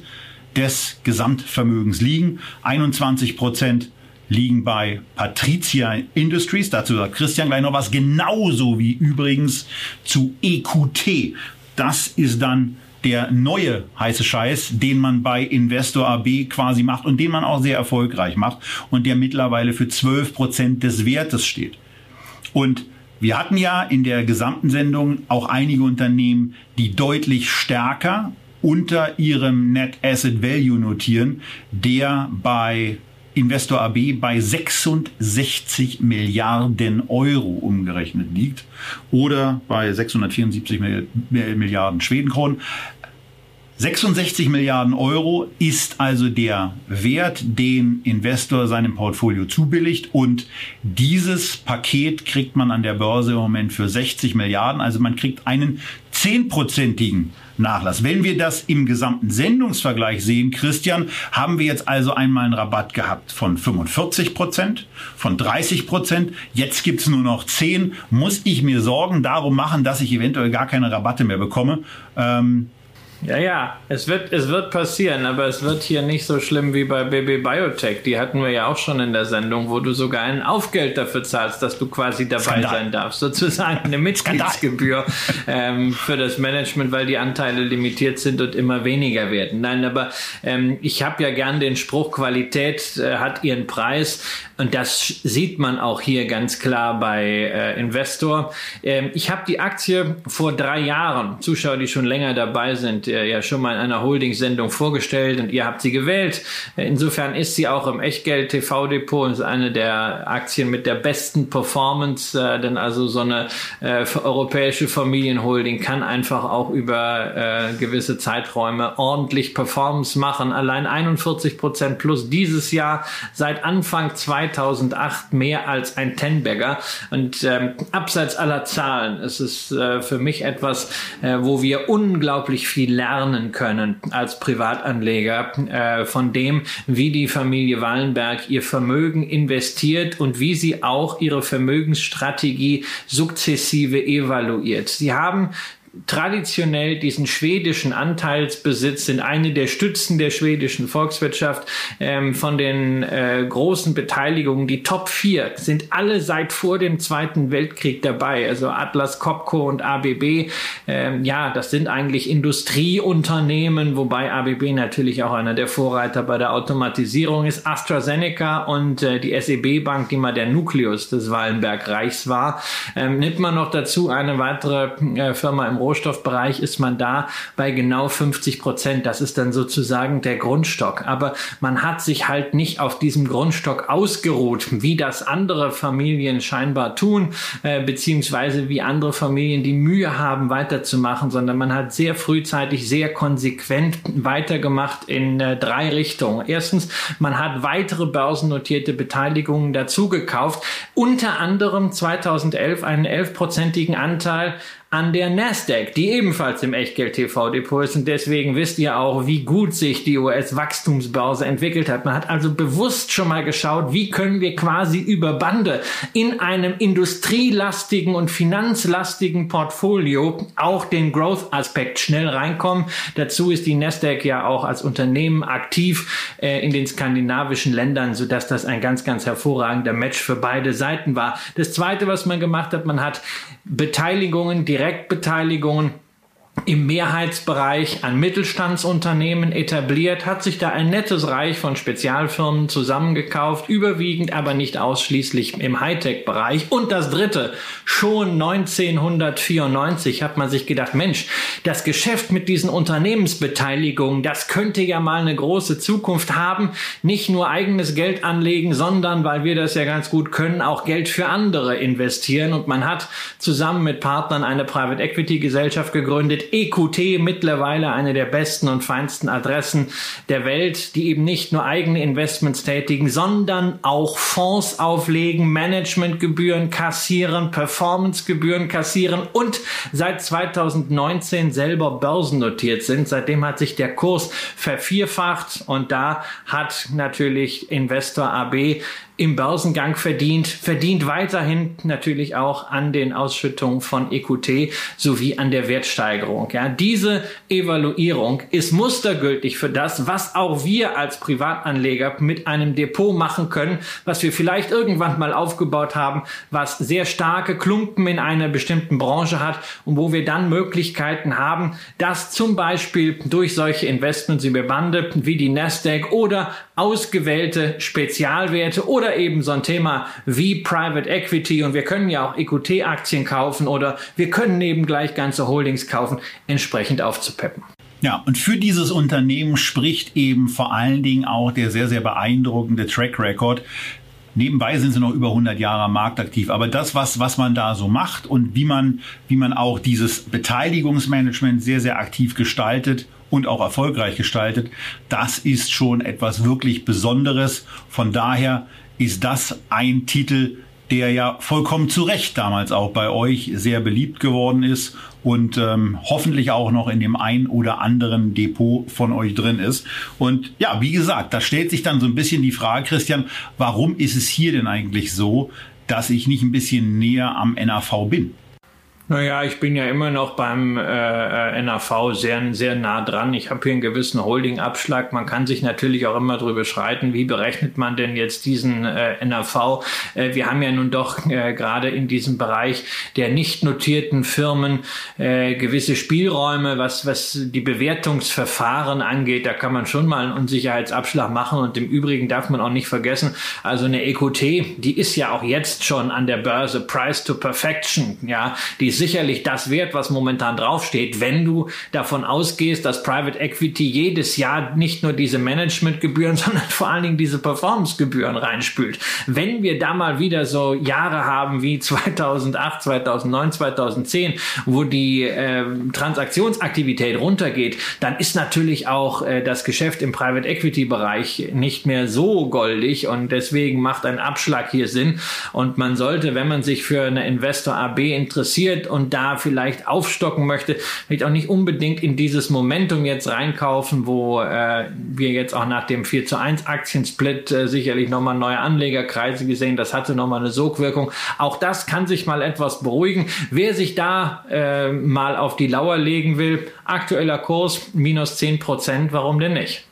[SPEAKER 1] des Gesamtvermögens liegen, 21 Prozent liegen bei Patricia Industries. Dazu sagt Christian gleich noch was. Genauso wie übrigens zu EQT. Das ist dann der neue heiße Scheiß, den man bei Investor AB quasi macht und den man auch sehr erfolgreich macht und der mittlerweile für 12 Prozent des Wertes steht. Und wir hatten ja in der gesamten Sendung auch einige Unternehmen, die deutlich stärker unter ihrem Net Asset Value notieren, der bei Investor AB bei 66 Milliarden Euro umgerechnet liegt oder bei 674 Milliarden Schwedenkronen. 66 Milliarden Euro ist also der Wert, den Investor seinem Portfolio zubilligt und dieses Paket kriegt man an der Börse im Moment für 60 Milliarden. Also man kriegt einen zehnprozentigen Nachlass. Wenn wir das im gesamten Sendungsvergleich sehen, Christian, haben wir jetzt also einmal einen Rabatt gehabt von 45 Prozent, von 30 Prozent. Jetzt gibt's nur noch 10. Muss ich mir Sorgen darum machen, dass ich eventuell gar keine Rabatte mehr bekomme? Ähm,
[SPEAKER 2] ja, ja, es wird, es wird passieren, aber es wird hier nicht so schlimm wie bei BB Biotech. Die hatten wir ja auch schon in der Sendung, wo du sogar ein Aufgeld dafür zahlst, dass du quasi dabei Skandal. sein darfst. Sozusagen eine Mitgliedsgebühr ähm, für das Management, weil die Anteile limitiert sind und immer weniger werden. Nein, aber ähm, ich habe ja gern den Spruch, Qualität äh, hat ihren Preis. Und das sieht man auch hier ganz klar bei äh, Investor. Ähm, ich habe die Aktie vor drei Jahren, Zuschauer, die schon länger dabei sind, äh, ja schon mal in einer Holding-Sendung vorgestellt und ihr habt sie gewählt. Äh, insofern ist sie auch im Echtgeld-TV-Depot und ist eine der Aktien mit der besten Performance, äh, denn also so eine äh, europäische Familienholding kann einfach auch über äh, gewisse Zeiträume ordentlich Performance machen. Allein 41 Prozent plus dieses Jahr seit Anfang 2008 mehr als ein Tenbagger. Und ähm, abseits aller Zahlen ist es äh, für mich etwas, äh, wo wir unglaublich viel lernen können als Privatanleger äh, von dem, wie die Familie Wallenberg ihr Vermögen investiert und wie sie auch ihre Vermögensstrategie sukzessive evaluiert. Sie haben traditionell diesen schwedischen Anteilsbesitz sind eine der Stützen der schwedischen Volkswirtschaft. Ähm, von den äh, großen Beteiligungen, die Top 4 sind alle seit vor dem Zweiten Weltkrieg dabei. Also Atlas Copco und ABB. Ähm, ja, das sind eigentlich Industrieunternehmen, wobei ABB natürlich auch einer der Vorreiter bei der Automatisierung ist. AstraZeneca und äh, die SEB Bank, die mal der Nukleus des Wallenberg-Reichs war. Ähm, nimmt man noch dazu eine weitere äh, Firma im Rohstoffbereich ist man da bei genau 50 Prozent. Das ist dann sozusagen der Grundstock. Aber man hat sich halt nicht auf diesem Grundstock ausgeruht, wie das andere Familien scheinbar tun, äh, beziehungsweise wie andere Familien die Mühe haben, weiterzumachen, sondern man hat sehr frühzeitig, sehr konsequent weitergemacht in äh, drei Richtungen. Erstens, man hat weitere börsennotierte Beteiligungen dazu gekauft, unter anderem 2011 einen 11-prozentigen Anteil an der Nasdaq, die ebenfalls im Echtgeld-TV-Depot ist. Und deswegen wisst ihr auch, wie gut sich die US-Wachstumsbörse entwickelt hat. Man hat also bewusst schon mal geschaut, wie können wir quasi über Bande in einem industrielastigen und finanzlastigen Portfolio auch den Growth-Aspekt schnell reinkommen. Dazu ist die Nasdaq ja auch als Unternehmen aktiv äh, in den skandinavischen Ländern, sodass das ein ganz, ganz hervorragender Match für beide Seiten war. Das zweite, was man gemacht hat, man hat Beteiligungen, Direktbeteiligungen im Mehrheitsbereich an Mittelstandsunternehmen etabliert, hat sich da ein nettes Reich von Spezialfirmen zusammengekauft, überwiegend aber nicht ausschließlich im Hightech-Bereich. Und das dritte, schon 1994 hat man sich gedacht, Mensch, das Geschäft mit diesen Unternehmensbeteiligungen, das könnte ja mal eine große Zukunft haben. Nicht nur eigenes Geld anlegen, sondern, weil wir das ja ganz gut können, auch Geld für andere investieren. Und man hat zusammen mit Partnern eine Private Equity Gesellschaft gegründet, EQT mittlerweile eine der besten und feinsten Adressen der Welt, die eben nicht nur eigene Investments tätigen, sondern auch Fonds auflegen, Managementgebühren kassieren, Performancegebühren kassieren und seit 2019 selber börsennotiert sind. Seitdem hat sich der Kurs vervierfacht und da hat natürlich Investor AB im Börsengang verdient, verdient weiterhin natürlich auch an den Ausschüttungen von EQT sowie an der Wertsteigerung. Ja, diese Evaluierung ist mustergültig für das, was auch wir als Privatanleger mit einem Depot machen können, was wir vielleicht irgendwann mal aufgebaut haben, was sehr starke Klumpen in einer bestimmten Branche hat und wo wir dann Möglichkeiten haben, das zum Beispiel durch solche Investments über Bande wie die Nasdaq oder ausgewählte Spezialwerte oder eben so ein Thema wie Private Equity und wir können ja auch EQT-Aktien kaufen oder wir können eben gleich ganze Holdings kaufen, entsprechend aufzupeppen.
[SPEAKER 1] Ja, und für dieses Unternehmen spricht eben vor allen Dingen auch der sehr, sehr beeindruckende Track Record. Nebenbei sind sie noch über 100 Jahre am Markt aktiv. Aber das, was, was man da so macht und wie man, wie man auch dieses Beteiligungsmanagement sehr, sehr aktiv gestaltet und auch erfolgreich gestaltet, das ist schon etwas wirklich Besonderes. Von daher ist das ein Titel, der ja vollkommen zu Recht damals auch bei euch sehr beliebt geworden ist und ähm, hoffentlich auch noch in dem ein oder anderen Depot von euch drin ist. Und ja, wie gesagt, da stellt sich dann so ein bisschen die Frage, Christian, warum ist es hier denn eigentlich so, dass ich nicht ein bisschen näher am NAV bin?
[SPEAKER 2] Naja, ich bin ja immer noch beim äh, äh NAV sehr, sehr nah dran. Ich habe hier einen gewissen Holdingabschlag. Man kann sich natürlich auch immer darüber schreiten, wie berechnet man denn jetzt diesen äh, NAV. Äh, wir haben ja nun doch äh, gerade in diesem Bereich der nicht notierten Firmen äh, gewisse Spielräume, was, was die Bewertungsverfahren angeht. Da kann man schon mal einen Unsicherheitsabschlag machen. Und im Übrigen darf man auch nicht vergessen, also eine EQT, die ist ja auch jetzt schon an der Börse Price to Perfection. Ja, die ist sicherlich das wert, was momentan draufsteht, wenn du davon ausgehst, dass Private Equity jedes Jahr nicht nur diese Managementgebühren, sondern vor allen Dingen diese Performancegebühren reinspült. Wenn wir da mal wieder so Jahre haben wie 2008, 2009, 2010, wo die äh, Transaktionsaktivität runtergeht, dann ist natürlich auch äh, das Geschäft im Private Equity Bereich nicht mehr so goldig und deswegen macht ein Abschlag hier Sinn und man sollte, wenn man sich für eine Investor AB interessiert, interessiert und da vielleicht aufstocken möchte, vielleicht auch nicht unbedingt in dieses Momentum jetzt reinkaufen, wo äh, wir jetzt auch nach dem 4 zu 1 Aktiensplit äh, sicherlich nochmal neue Anlegerkreise gesehen, das hatte nochmal eine Sogwirkung. Auch das kann sich mal etwas beruhigen. Wer sich da äh, mal auf die Lauer legen will, aktueller Kurs minus 10 Prozent, warum denn nicht?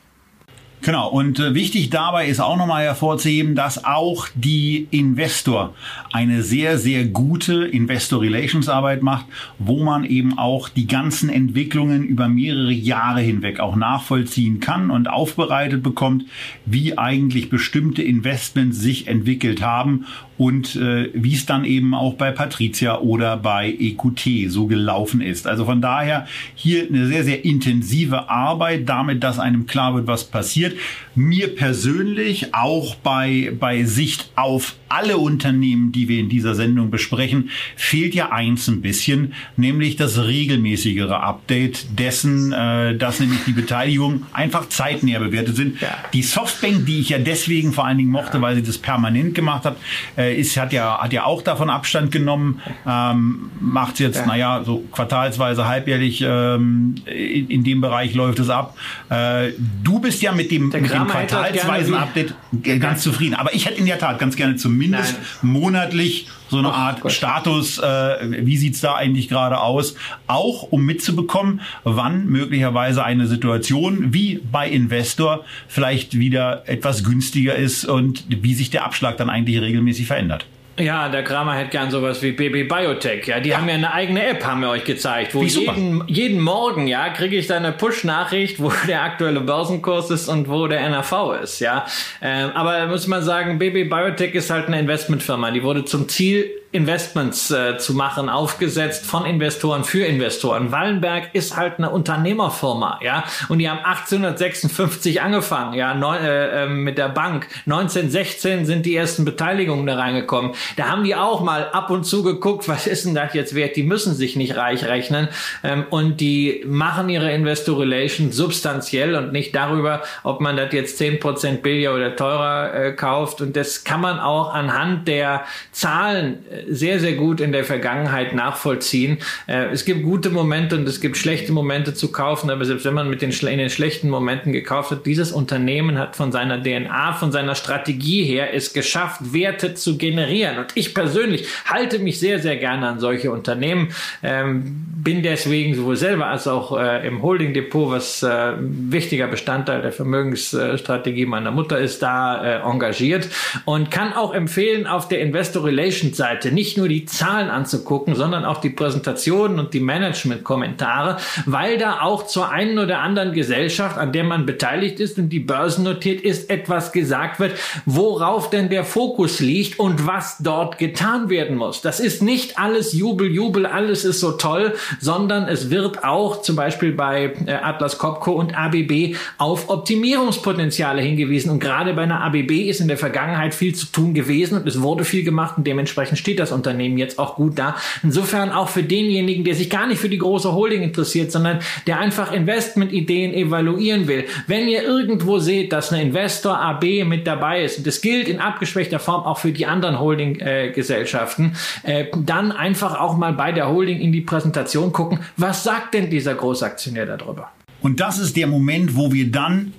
[SPEAKER 1] Genau, und äh, wichtig dabei ist auch nochmal hervorzuheben, dass auch die Investor eine sehr, sehr gute Investor Relations Arbeit macht, wo man eben auch die ganzen Entwicklungen über mehrere Jahre hinweg auch nachvollziehen kann und aufbereitet bekommt, wie eigentlich bestimmte Investments sich entwickelt haben und äh, wie es dann eben auch bei Patricia oder bei EQT so gelaufen ist. Also von daher hier eine sehr, sehr intensive Arbeit damit, dass einem klar wird, was passiert. Mir persönlich auch bei, bei Sicht auf alle Unternehmen, die wir in dieser Sendung besprechen, fehlt ja eins ein bisschen, nämlich das regelmäßigere Update dessen, äh, dass nämlich die Beteiligung einfach zeitnäher bewertet sind. Ja. Die Softbank, die ich ja deswegen vor allen Dingen mochte, weil sie das permanent gemacht hat, äh, ist, hat ja, hat ja auch davon Abstand genommen, ähm, macht jetzt, ja. naja, so quartalsweise, halbjährlich, ähm, in, in dem Bereich läuft es ab. Äh, du bist ja mit dem, mit dem quartalsweisen Update ganz zufrieden. Aber ich hätte in der Tat ganz gerne zum zumindest Nein. monatlich so eine oh, Art Gott. Status, äh, wie sieht's da eigentlich gerade aus, auch um mitzubekommen, wann möglicherweise eine Situation wie bei Investor vielleicht wieder etwas günstiger ist und wie sich der Abschlag dann eigentlich regelmäßig verändert.
[SPEAKER 2] Ja, der Kramer hätte gern sowas wie Baby Biotech. Ja, die ja. haben ja eine eigene App, haben wir euch gezeigt, wo jeden, jeden Morgen, ja, kriege ich da eine Push-Nachricht, wo der aktuelle Börsenkurs ist und wo der NAV ist, ja. Ähm, aber muss man sagen, Baby Biotech ist halt eine Investmentfirma. Die wurde zum Ziel Investments äh, zu machen, aufgesetzt von Investoren für Investoren. Wallenberg ist halt eine Unternehmerfirma, ja, und die haben 1856 angefangen, ja, neun, äh, ähm, mit der Bank. 1916 sind die ersten Beteiligungen da reingekommen. Da haben die auch mal ab und zu geguckt, was ist denn das jetzt wert? Die müssen sich nicht reich rechnen ähm, und die machen ihre Investor Relations substanziell und nicht darüber, ob man das jetzt 10% billiger oder teurer äh, kauft. Und das kann man auch anhand der Zahlen äh, sehr, sehr gut in der Vergangenheit nachvollziehen. Äh, es gibt gute Momente und es gibt schlechte Momente zu kaufen, aber selbst wenn man mit den, in den schlechten Momenten gekauft hat, dieses Unternehmen hat von seiner DNA, von seiner Strategie her es geschafft, Werte zu generieren. Und ich persönlich halte mich sehr, sehr gerne an solche Unternehmen, ähm, bin deswegen sowohl selber als auch äh, im Holding Depot, was äh, wichtiger Bestandteil der Vermögensstrategie meiner Mutter ist, da engagiert und kann auch empfehlen, auf der Investor Relations Seite nicht nur die Zahlen anzugucken, sondern auch die Präsentationen und die Management-Kommentare, weil da auch zur einen oder anderen Gesellschaft, an der man beteiligt ist und die börsennotiert ist, etwas gesagt wird, worauf denn der Fokus liegt und was dort getan werden muss. Das ist nicht alles Jubel, Jubel, alles ist so toll, sondern es wird auch zum Beispiel bei äh, Atlas Copco und ABB auf Optimierungspotenziale hingewiesen. Und gerade bei einer ABB ist in der Vergangenheit viel zu tun gewesen und es wurde viel gemacht und dementsprechend steht das Unternehmen jetzt auch gut da. Insofern auch für denjenigen, der sich gar nicht für die große Holding interessiert, sondern der einfach Investmentideen evaluieren will. Wenn ihr irgendwo seht, dass eine Investor AB mit dabei ist, und das gilt in abgeschwächter Form auch für die anderen Holding-Gesellschaften, äh, dann einfach auch mal bei der Holding in die Präsentation gucken, was sagt denn dieser Großaktionär darüber?
[SPEAKER 1] Und das ist der Moment, wo wir dann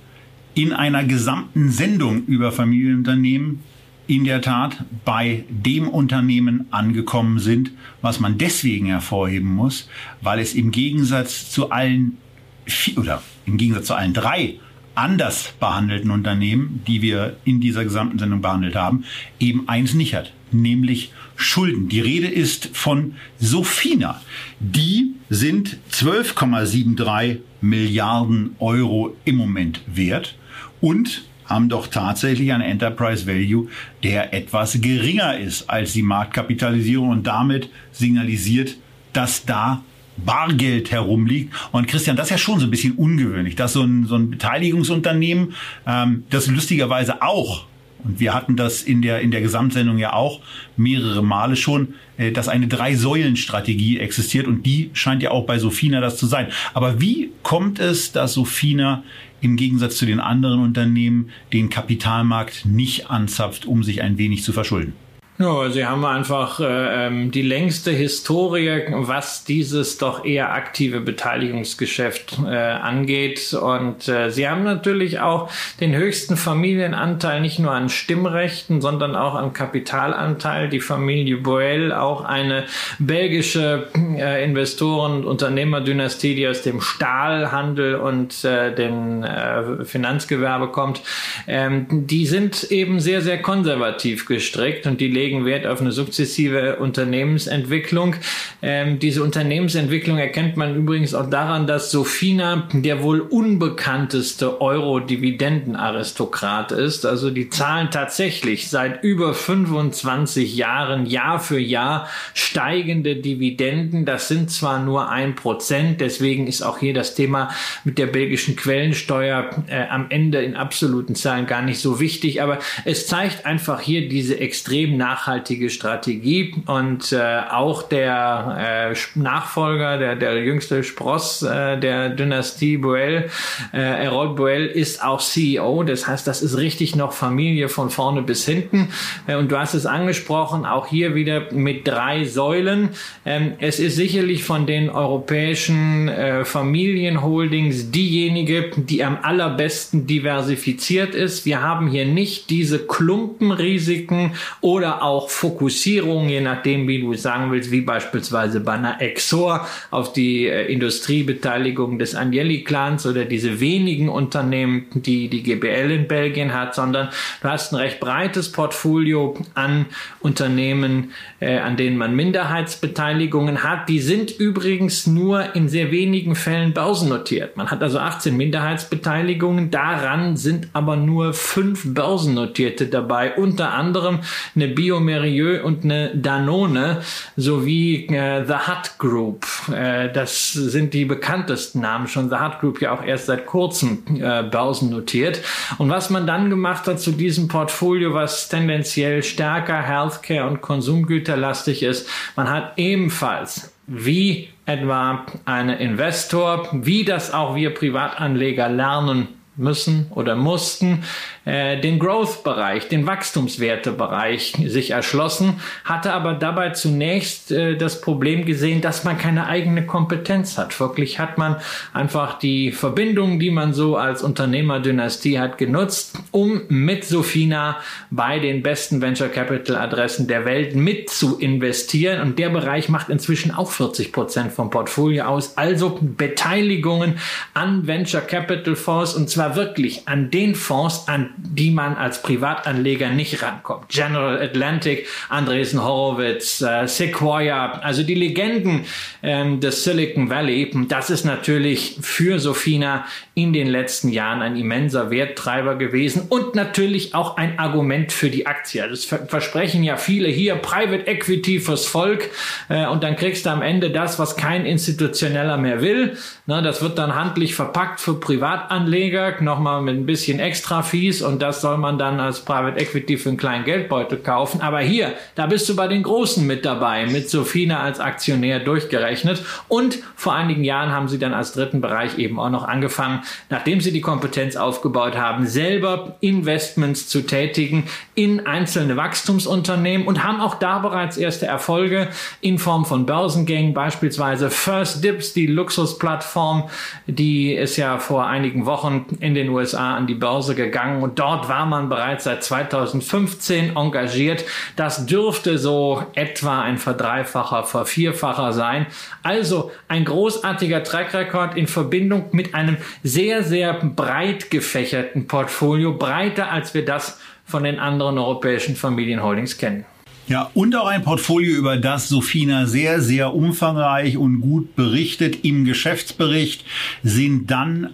[SPEAKER 1] in einer gesamten Sendung über Familienunternehmen in der Tat bei dem Unternehmen angekommen sind, was man deswegen hervorheben muss, weil es im Gegensatz zu allen vier, oder im Gegensatz zu allen drei anders behandelten Unternehmen, die wir in dieser gesamten Sendung behandelt haben, eben eins nicht hat, nämlich Schulden. Die Rede ist von Sofina. Die sind 12,73 Milliarden Euro im Moment wert und haben doch tatsächlich einen Enterprise Value, der etwas geringer ist als die Marktkapitalisierung und damit signalisiert, dass da Bargeld herumliegt. Und Christian, das ist ja schon so ein bisschen ungewöhnlich, dass so ein, so ein Beteiligungsunternehmen, ähm, das lustigerweise auch und wir hatten das in der, in der Gesamtsendung ja auch mehrere Male schon, äh, dass eine Drei-Säulen-Strategie existiert und die scheint ja auch bei Sofina das zu sein. Aber wie kommt es, dass Sofina im Gegensatz zu den anderen Unternehmen den Kapitalmarkt nicht anzapft, um sich ein wenig zu verschulden?
[SPEAKER 2] Ja, sie haben einfach äh, ähm, die längste Historie, was dieses doch eher aktive Beteiligungsgeschäft äh, angeht. Und äh, sie haben natürlich auch den höchsten Familienanteil nicht nur an Stimmrechten, sondern auch am Kapitalanteil. Die Familie Boel, auch eine belgische äh, Investoren- und Unternehmerdynastie, die aus dem Stahlhandel und äh, dem äh, Finanzgewerbe kommt, ähm, die sind eben sehr, sehr konservativ gestrickt und die legen Wert auf eine sukzessive Unternehmensentwicklung. Ähm, diese Unternehmensentwicklung erkennt man übrigens auch daran, dass Sofina der wohl unbekannteste Euro-Dividendenaristokrat ist. Also die zahlen tatsächlich seit über 25 Jahren Jahr für Jahr steigende Dividenden. Das sind zwar nur ein Prozent, deswegen ist auch hier das Thema mit der belgischen Quellensteuer äh, am Ende in absoluten Zahlen gar nicht so wichtig, aber es zeigt einfach hier diese extrem nach nachhaltige Strategie und äh, auch der äh, Nachfolger, der, der jüngste Spross äh, der Dynastie Boel, äh, Errol Boel, ist auch CEO. Das heißt, das ist richtig noch Familie von vorne bis hinten. Äh, und du hast es angesprochen, auch hier wieder mit drei Säulen. Ähm, es ist sicherlich von den europäischen äh, Familienholdings diejenige, die am allerbesten diversifiziert ist. Wir haben hier nicht diese Klumpenrisiken oder auch Fokussierung, je nachdem, wie du sagen willst, wie beispielsweise bei einer Exor auf die äh, Industriebeteiligung des Agnelli-Clans oder diese wenigen Unternehmen, die die GBL in Belgien hat, sondern du hast ein recht breites Portfolio an Unternehmen, äh, an denen man Minderheitsbeteiligungen hat. Die sind übrigens nur in sehr wenigen Fällen börsennotiert. Man hat also 18 Minderheitsbeteiligungen, daran sind aber nur fünf börsennotierte dabei, unter anderem eine Bio Merieux und eine Danone sowie äh, The Hut Group. Äh, das sind die bekanntesten Namen schon. The Hut Group ja auch erst seit kurzem äh, börsennotiert. Und was man dann gemacht hat zu diesem Portfolio, was tendenziell stärker Healthcare und Konsumgüterlastig ist, man hat ebenfalls wie etwa eine Investor, wie das auch wir Privatanleger lernen müssen oder mussten, äh, den Growth-Bereich, den Wachstumswertebereich sich erschlossen, hatte aber dabei zunächst äh, das Problem gesehen, dass man keine eigene Kompetenz hat. Wirklich hat man einfach die Verbindungen, die man so als Unternehmerdynastie hat, genutzt, um mit Sofina bei den besten Venture Capital Adressen der Welt mit zu investieren. Und der Bereich macht inzwischen auch 40 Prozent vom Portfolio aus. Also Beteiligungen an Venture Capital Fonds und zwar wirklich an den Fonds, an die man als Privatanleger nicht rankommt. General Atlantic, Andresen Horowitz, äh, Sequoia, also die Legenden ähm, des Silicon Valley. Das ist natürlich für Sofina in den letzten Jahren ein immenser Werttreiber gewesen und natürlich auch ein Argument für die Aktie. Das versprechen ja viele hier Private Equity fürs Volk äh, und dann kriegst du am Ende das, was kein Institutioneller mehr will. Ne, das wird dann handlich verpackt für Privatanleger, nochmal mit ein bisschen extra Fees und das soll man dann als Private Equity für einen kleinen Geldbeutel kaufen. Aber hier, da bist du bei den Großen mit dabei, mit Sofina als Aktionär durchgerechnet und vor einigen Jahren haben sie dann als dritten Bereich eben auch noch angefangen, nachdem sie die Kompetenz aufgebaut haben, selber Investments zu tätigen in einzelne Wachstumsunternehmen und haben auch da bereits erste Erfolge in Form von Börsengängen, beispielsweise First Dips, die Luxusplattform, die ist ja vor einigen Wochen in den USA an die Börse gegangen und dort war man bereits seit 2015 engagiert. Das dürfte so etwa ein Verdreifacher, Vervierfacher sein. Also ein großartiger Track Record in Verbindung mit einem sehr, sehr breit gefächerten Portfolio, breiter als wir das von den anderen europäischen Familienholdings kennen.
[SPEAKER 1] Ja, und auch ein Portfolio, über das Sofina sehr, sehr umfangreich und gut berichtet. Im Geschäftsbericht sind dann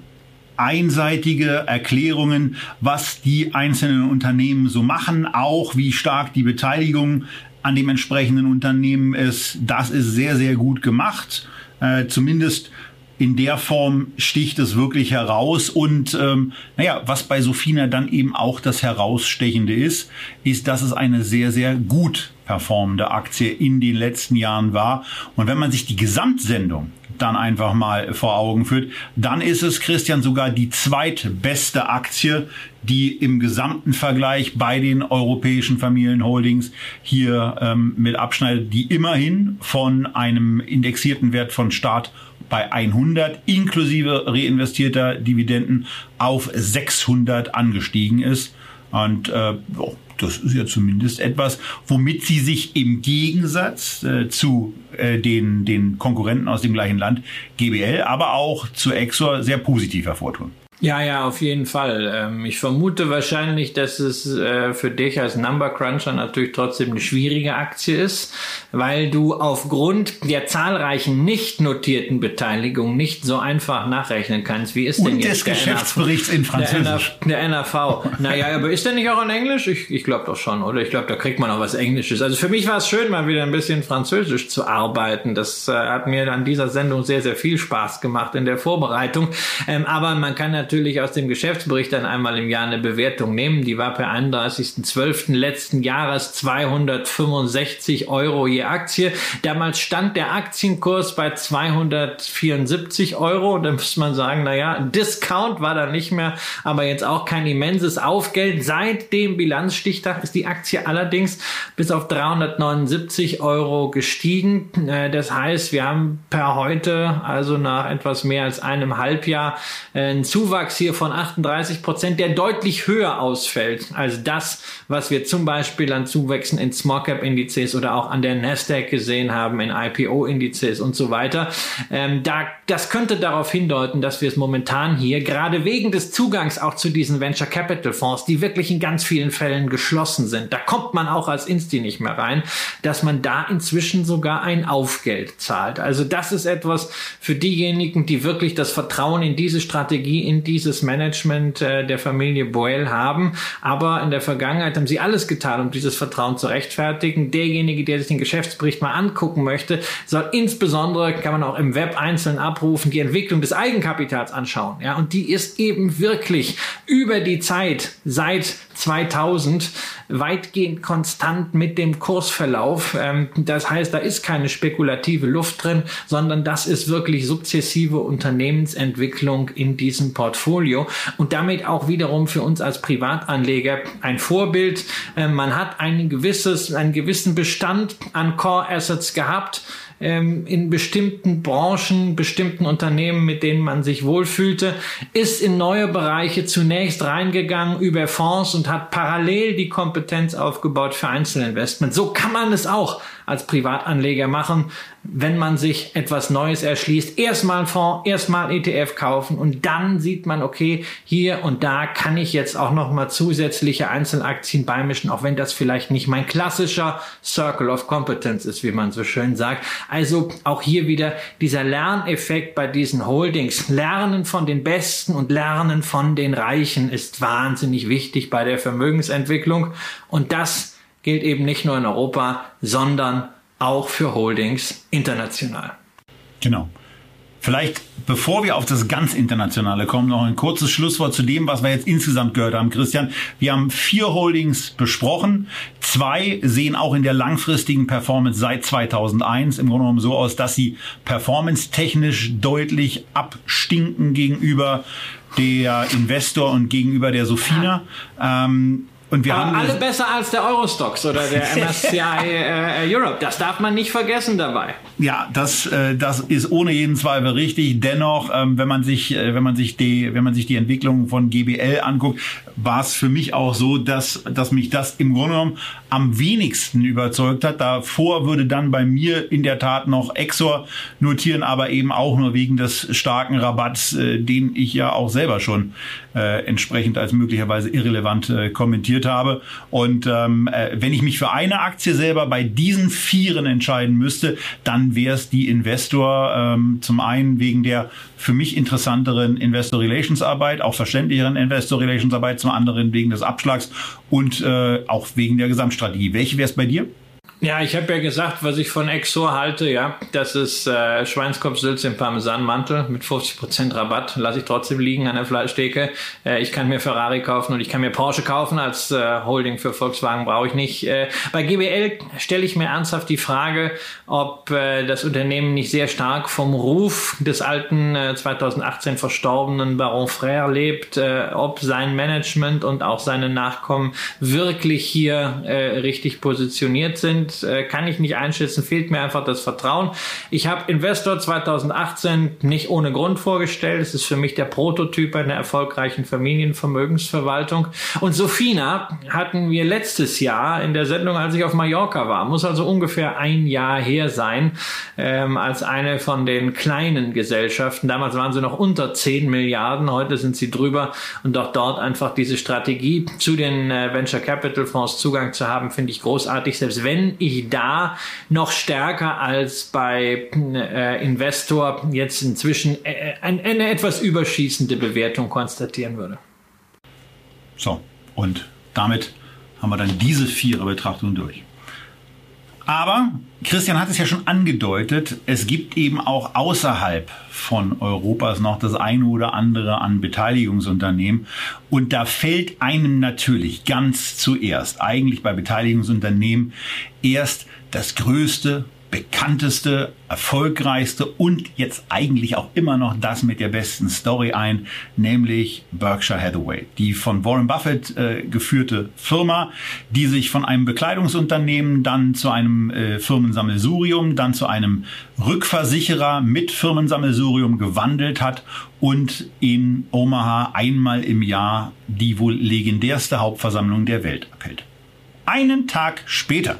[SPEAKER 1] einseitige Erklärungen, was die einzelnen Unternehmen so machen, auch wie stark die Beteiligung an dem entsprechenden Unternehmen ist. Das ist sehr, sehr gut gemacht. Äh, zumindest in der Form sticht es wirklich heraus. Und ähm, naja, was bei Sofina dann eben auch das Herausstechende ist, ist, dass es eine sehr, sehr gut performende Aktie in den letzten Jahren war. Und wenn man sich die Gesamtsendung dann einfach mal vor Augen führt, dann ist es, Christian, sogar die zweitbeste Aktie, die im gesamten Vergleich bei den europäischen Familienholdings hier ähm, mit abschneidet, die immerhin von einem indexierten Wert von Start bei 100 inklusive reinvestierter Dividenden auf 600 angestiegen ist. Und äh, das ist ja zumindest etwas, womit sie sich im Gegensatz äh, zu äh, den, den Konkurrenten aus dem gleichen Land, GBL, aber auch zu Exor, sehr positiv hervortun.
[SPEAKER 2] Ja, ja, auf jeden Fall. Ähm, ich vermute wahrscheinlich, dass es äh, für dich als Number Cruncher natürlich trotzdem eine schwierige Aktie ist, weil du aufgrund der zahlreichen nicht notierten Beteiligungen nicht so einfach nachrechnen kannst. Wie ist denn
[SPEAKER 1] Und
[SPEAKER 2] jetzt
[SPEAKER 1] des Geschäftsberichts in Französisch.
[SPEAKER 2] Der, NRV. Naja, aber ist der nicht auch in Englisch? Ich, ich glaube doch schon, oder? Ich glaube, da kriegt man auch was Englisches. Also für mich war es schön, mal wieder ein bisschen Französisch zu arbeiten. Das äh, hat mir an dieser Sendung sehr, sehr viel Spaß gemacht in der Vorbereitung. Ähm, aber man kann natürlich natürlich aus dem Geschäftsbericht dann einmal im Jahr eine Bewertung nehmen. Die war per 31.12. letzten Jahres 265 Euro je Aktie. Damals stand der Aktienkurs bei 274 Euro. Da muss man sagen, naja, Discount war da nicht mehr, aber jetzt auch kein immenses Aufgeld. Seit dem Bilanzstichtag ist die Aktie allerdings bis auf 379 Euro gestiegen. Äh, das heißt, wir haben per heute, also nach etwas mehr als einem Halbjahr, äh, einen Zuwachs Zuwachs hier von 38 Prozent, der deutlich höher ausfällt als das, was wir zum Beispiel an Zuwächsen in Small Cap Indizes oder auch an der Nasdaq gesehen haben, in IPO Indizes und so weiter. Ähm, da, das könnte darauf hindeuten, dass wir es momentan hier gerade wegen des Zugangs auch zu diesen Venture Capital Fonds, die wirklich in ganz vielen Fällen geschlossen sind, da kommt man auch als Insti nicht mehr rein, dass man da inzwischen sogar ein Aufgeld zahlt. Also das ist etwas für diejenigen, die wirklich das Vertrauen in diese Strategie, in dieses Management äh, der Familie Boyle haben. Aber in der Vergangenheit haben sie alles getan, um dieses Vertrauen zu rechtfertigen. Derjenige, der sich den Geschäftsbericht mal angucken möchte, soll insbesondere, kann man auch im Web einzeln abrufen, die Entwicklung des Eigenkapitals anschauen. Ja, und die ist eben wirklich über die Zeit seit 2000 weitgehend konstant mit dem Kursverlauf. Ähm, das heißt, da ist keine spekulative Luft drin, sondern das ist wirklich sukzessive Unternehmensentwicklung in diesem Portfolio und damit auch wiederum für uns als Privatanleger ein Vorbild. Ähm, man hat ein gewisses, einen gewissen Bestand an Core Assets gehabt ähm, in bestimmten Branchen, bestimmten Unternehmen, mit denen man sich wohlfühlte, ist in neue Bereiche zunächst reingegangen über Fonds und hat parallel die Kompetenz aufgebaut für Einzelinvestment. So kann man es auch als Privatanleger machen, wenn man sich etwas Neues erschließt. Erstmal Fonds, erstmal ETF kaufen und dann sieht man, okay, hier und da kann ich jetzt auch nochmal zusätzliche Einzelaktien beimischen, auch wenn das vielleicht nicht mein klassischer Circle of Competence ist, wie man so schön sagt. Also auch hier wieder dieser Lerneffekt bei diesen Holdings. Lernen von den Besten und Lernen von den Reichen ist wahnsinnig wichtig bei der Vermögensentwicklung. Und das gilt eben nicht nur in Europa, sondern auch für Holdings international.
[SPEAKER 1] Genau. Vielleicht, bevor wir auf das ganz Internationale kommen, noch ein kurzes Schlusswort zu dem, was wir jetzt insgesamt gehört haben, Christian. Wir haben vier Holdings besprochen. Zwei sehen auch in der langfristigen Performance seit 2001 im Grunde genommen so aus, dass sie performance-technisch deutlich abstinken gegenüber der Investor und gegenüber der Sofina. Ähm,
[SPEAKER 2] und wir Aber haben alle besser als der Eurostox oder der MSCI äh, Europe. Das darf man nicht vergessen dabei.
[SPEAKER 1] Ja, das, äh, das ist ohne jeden Zweifel richtig. Dennoch, ähm, wenn man sich, äh, wenn man sich die, wenn man sich die Entwicklung von GBL anguckt, war es für mich auch so, dass, dass mich das im Grunde genommen am wenigsten überzeugt hat. Davor würde dann bei mir in der Tat noch Exor notieren, aber eben auch nur wegen des starken Rabatts, äh, den ich ja auch selber schon äh, entsprechend als möglicherweise irrelevant äh, kommentiert habe. Und ähm, äh, wenn ich mich für eine Aktie selber bei diesen Vieren entscheiden müsste, dann wäre es die Investor ähm, zum einen wegen der für mich interessanteren Investor Relations Arbeit, auch verständlicheren Investor Relations Arbeit, zum anderen wegen des Abschlags und äh, auch wegen der Gesamtstrategie. Welche wäre es bei dir?
[SPEAKER 2] Ja, ich habe ja gesagt, was ich von Exor halte, ja, das ist äh, Schweinskopfsülze im Parmesanmantel mit 50% Rabatt, lasse ich trotzdem liegen an der Fleischtheke. Äh, ich kann mir Ferrari kaufen und ich kann mir Porsche kaufen, als äh, Holding für Volkswagen brauche ich nicht. Äh, bei GBL stelle ich mir ernsthaft die Frage, ob äh, das Unternehmen nicht sehr stark vom Ruf des alten äh, 2018 verstorbenen Baron Frère lebt, äh, ob sein Management und auch seine Nachkommen wirklich hier äh, richtig positioniert sind äh, kann ich nicht einschätzen, fehlt mir einfach das Vertrauen. Ich habe Investor 2018 nicht ohne Grund vorgestellt. Es ist für mich der Prototyp einer erfolgreichen Familienvermögensverwaltung. Und Sofina hatten wir letztes Jahr in der Sendung, als ich auf Mallorca war, muss also ungefähr ein Jahr her sein, ähm, als eine von den kleinen Gesellschaften. Damals waren sie noch unter 10 Milliarden, heute sind sie drüber. Und auch dort einfach diese Strategie zu den äh, Venture Capital Fonds Zugang zu haben, finde ich großartig. Selbst wenn ich da noch stärker als bei äh, Investor jetzt inzwischen äh, eine, eine etwas überschießende Bewertung konstatieren würde.
[SPEAKER 1] So, und damit haben wir dann diese vier Betrachtungen durch. Aber Christian hat es ja schon angedeutet, es gibt eben auch außerhalb von Europas noch das eine oder andere an Beteiligungsunternehmen. Und da fällt einem natürlich ganz zuerst, eigentlich bei Beteiligungsunternehmen, erst das größte bekannteste, erfolgreichste und jetzt eigentlich auch immer noch das mit der besten Story ein, nämlich Berkshire Hathaway, die von Warren Buffett äh, geführte Firma, die sich von einem Bekleidungsunternehmen dann zu einem äh, Firmensammelsurium, dann zu einem Rückversicherer mit Firmensammelsurium gewandelt hat und in Omaha einmal im Jahr die wohl legendärste Hauptversammlung der Welt abhält. Einen Tag später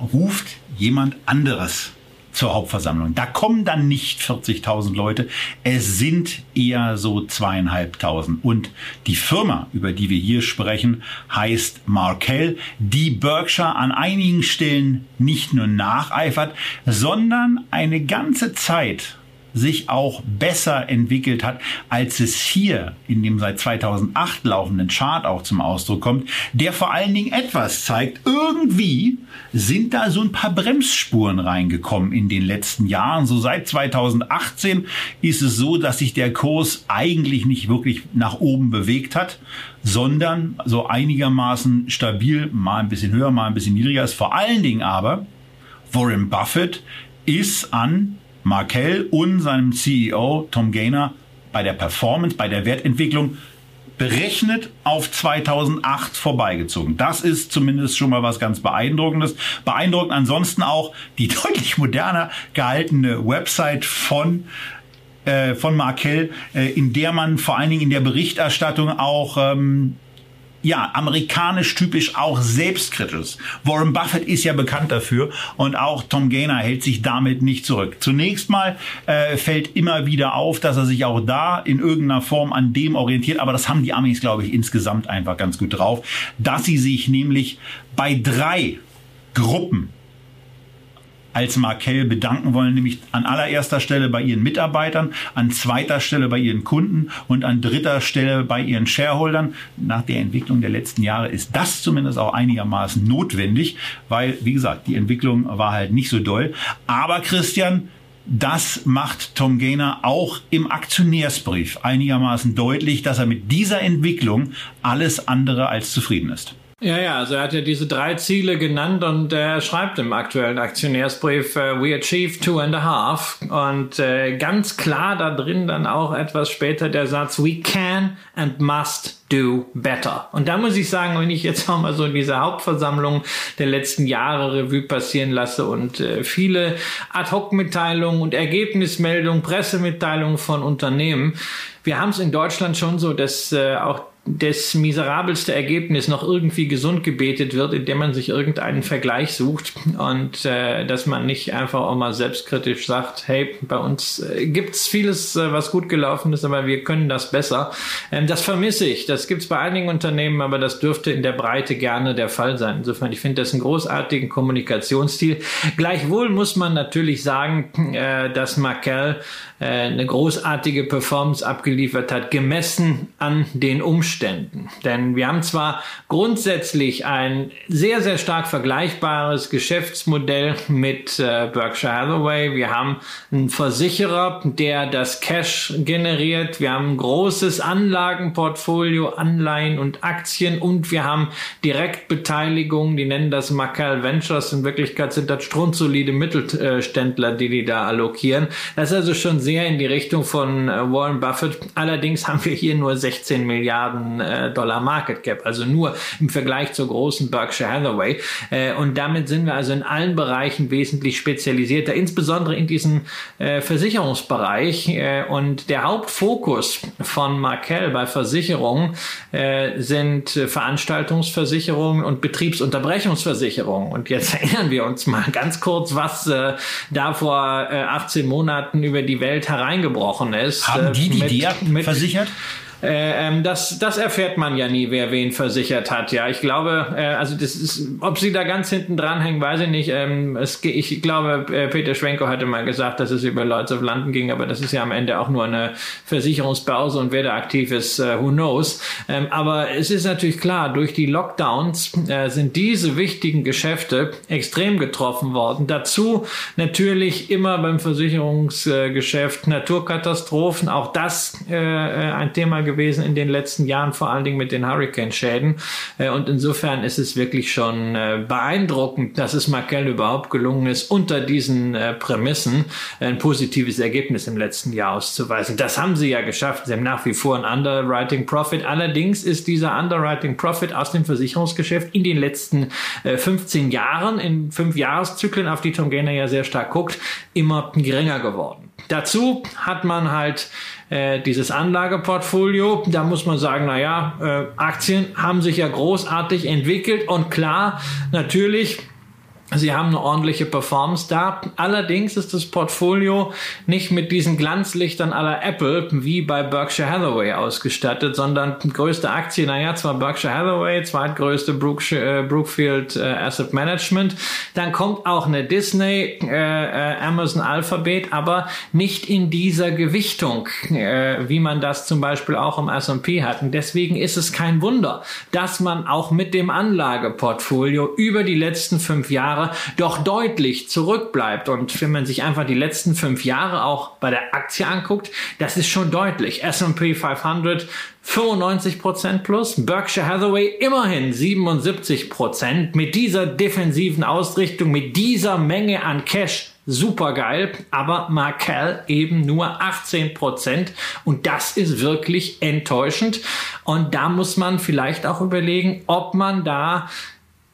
[SPEAKER 1] ruft jemand anderes zur Hauptversammlung. Da kommen dann nicht 40.000 Leute, es sind eher so zweieinhalbtausend. Und die Firma, über die wir hier sprechen, heißt Markel, die Berkshire an einigen Stellen nicht nur nacheifert, sondern eine ganze Zeit sich auch besser entwickelt hat, als es hier in dem seit 2008 laufenden Chart auch zum Ausdruck kommt, der vor allen Dingen etwas zeigt. Irgendwie sind da so ein paar Bremsspuren reingekommen in den letzten Jahren. So seit 2018 ist es so, dass sich der Kurs eigentlich nicht wirklich nach oben bewegt hat, sondern so einigermaßen stabil, mal ein bisschen höher, mal ein bisschen niedriger ist. Vor allen Dingen aber Warren Buffett ist an Markel und seinem CEO Tom Gaynor bei der Performance, bei der Wertentwicklung berechnet auf 2008 vorbeigezogen. Das ist zumindest schon mal was ganz Beeindruckendes. Beeindruckend ansonsten auch die deutlich moderner gehaltene Website von äh, von Markel, äh, in der man vor allen Dingen in der Berichterstattung auch ähm, ja, amerikanisch typisch auch selbstkritisch. Warren Buffett ist ja bekannt dafür und auch Tom Gaynor hält sich damit nicht zurück. Zunächst mal äh, fällt immer wieder auf, dass er sich auch da in irgendeiner Form an dem orientiert, aber das haben die Amis, glaube ich, insgesamt einfach ganz gut drauf, dass sie sich nämlich bei drei Gruppen als Markel bedanken wollen, nämlich an allererster Stelle bei ihren Mitarbeitern, an zweiter Stelle bei ihren Kunden und an dritter Stelle bei ihren Shareholdern. Nach der Entwicklung der letzten Jahre ist das zumindest auch einigermaßen notwendig, weil, wie gesagt, die Entwicklung war halt nicht so doll. Aber Christian, das macht Tom Gaynor auch im Aktionärsbrief einigermaßen deutlich, dass er mit dieser Entwicklung alles andere als zufrieden ist.
[SPEAKER 2] Ja, ja, also er hat ja diese drei Ziele genannt und er schreibt im aktuellen Aktionärsbrief, uh, we achieved two and a half und äh, ganz klar da drin dann auch etwas später der Satz, we can and must do better. Und da muss ich sagen, wenn ich jetzt auch mal so diese Hauptversammlung der letzten Jahre Revue passieren lasse und äh, viele Ad-Hoc-Mitteilungen und Ergebnismeldungen, Pressemitteilungen von Unternehmen, wir haben es in Deutschland schon so, dass äh, auch das miserabelste Ergebnis noch irgendwie gesund gebetet wird, indem man sich irgendeinen Vergleich sucht und äh, dass man nicht einfach auch mal selbstkritisch sagt, hey, bei uns äh, gibt's vieles, äh, was gut gelaufen ist, aber wir können das besser. Ähm, das vermisse ich. Das gibt's bei einigen Unternehmen, aber das dürfte in der Breite gerne der Fall sein. Insofern, ich finde das einen großartigen Kommunikationsstil. Gleichwohl muss man natürlich sagen, äh, dass Markel äh, eine großartige Performance abgeliefert hat, gemessen an den Umständen. Denn wir haben zwar grundsätzlich ein sehr, sehr stark vergleichbares Geschäftsmodell mit äh, Berkshire Hathaway. Wir haben einen Versicherer, der das Cash generiert. Wir haben ein großes Anlagenportfolio, Anleihen und Aktien und wir haben Direktbeteiligungen, die nennen das Macau Ventures. In Wirklichkeit sind das strunzsolide Mittelständler, die die da allokieren. Das ist also schon sehr in die Richtung von äh, Warren Buffett. Allerdings haben wir hier nur 16 Milliarden äh, Dollar Market Cap, also nur im Vergleich zur großen Berkshire Hathaway. Äh, und damit sind wir also in allen Bereichen wesentlich spezialisierter, insbesondere in diesem Versicherungsbereich. und der Hauptfokus von Markel bei Versicherungen sind Veranstaltungsversicherungen und Betriebsunterbrechungsversicherungen. Und jetzt erinnern wir uns mal ganz kurz, was da vor 18 Monaten über die Welt hereingebrochen ist.
[SPEAKER 1] Haben die die mit, Diak versichert?
[SPEAKER 2] Äh, ähm, das, das erfährt man ja nie, wer wen versichert hat. Ja, ich glaube, äh, also das ist, ob sie da ganz hinten dranhängen, weiß ich nicht. Ähm, es, ich glaube, äh, Peter Schwenko hatte mal gesagt, dass es über Lloyds of London ging, aber das ist ja am Ende auch nur eine Versicherungsbörse und wer da aktiv ist, uh, who knows. Ähm, aber es ist natürlich klar, durch die Lockdowns äh, sind diese wichtigen Geschäfte extrem getroffen worden. Dazu natürlich immer beim Versicherungsgeschäft Naturkatastrophen, auch das äh, ein Thema gewesen in den letzten Jahren, vor allen Dingen mit den Hurricane-Schäden. Äh, und insofern ist es wirklich schon äh, beeindruckend, dass es Markel überhaupt gelungen ist, unter diesen äh, Prämissen ein positives Ergebnis im letzten Jahr auszuweisen. Das haben sie ja geschafft. Sie haben nach wie vor ein Underwriting Profit. Allerdings ist dieser Underwriting Profit aus dem Versicherungsgeschäft in den letzten 15 Jahren, in fünf Jahreszyklen, auf die Tom Gainer ja sehr stark guckt, immer geringer geworden. Dazu hat man halt äh, dieses Anlageportfolio. Da muss man sagen, na ja, äh, Aktien haben sich ja großartig entwickelt und klar, natürlich Sie haben eine ordentliche Performance da. Allerdings ist das Portfolio nicht mit diesen Glanzlichtern aller Apple wie bei Berkshire Hathaway ausgestattet, sondern größte Aktie, naja, zwar Berkshire Hathaway, zweitgrößte Brookshire, äh, Brookfield äh, Asset Management. Dann kommt auch eine Disney, äh, äh, Amazon Alphabet, aber nicht in dieser Gewichtung, äh, wie man das zum Beispiel auch im S&P hat. Und deswegen ist es kein Wunder, dass man auch mit dem Anlageportfolio über die letzten fünf Jahre Jahre doch deutlich zurückbleibt. Und wenn man sich einfach die letzten fünf Jahre auch bei der Aktie anguckt, das ist schon deutlich. S&P 500 95% plus, Berkshire Hathaway immerhin 77% Mit dieser defensiven Ausrichtung, mit dieser Menge an Cash super geil, aber Markel eben nur 18% und das ist wirklich enttäuschend und da muss man vielleicht auch überlegen, ob man da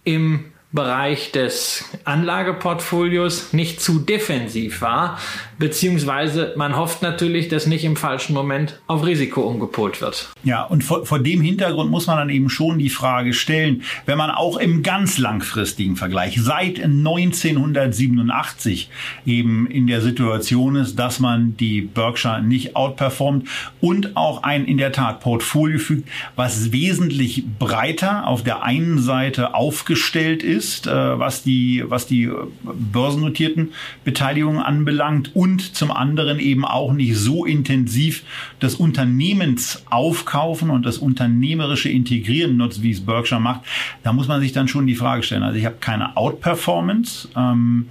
[SPEAKER 2] im Bereich des Anlageportfolios nicht zu defensiv war, beziehungsweise man hofft natürlich, dass nicht im falschen Moment auf Risiko umgepolt wird.
[SPEAKER 1] Ja, und vor, vor dem Hintergrund muss man dann eben schon die Frage stellen, wenn man auch im ganz langfristigen Vergleich seit 1987 eben in der Situation ist, dass man die Berkshire nicht outperformt und auch ein in der Tat Portfolio fügt, was wesentlich breiter auf der einen Seite aufgestellt ist, äh, was die, was die börsennotierten Beteiligungen anbelangt und zum anderen eben auch nicht so intensiv das Unternehmens aufkaufen und das unternehmerische Integrieren nutzt, wie es Berkshire macht. Da muss man sich dann schon die Frage stellen. Also ich habe keine Outperformance. Ähm,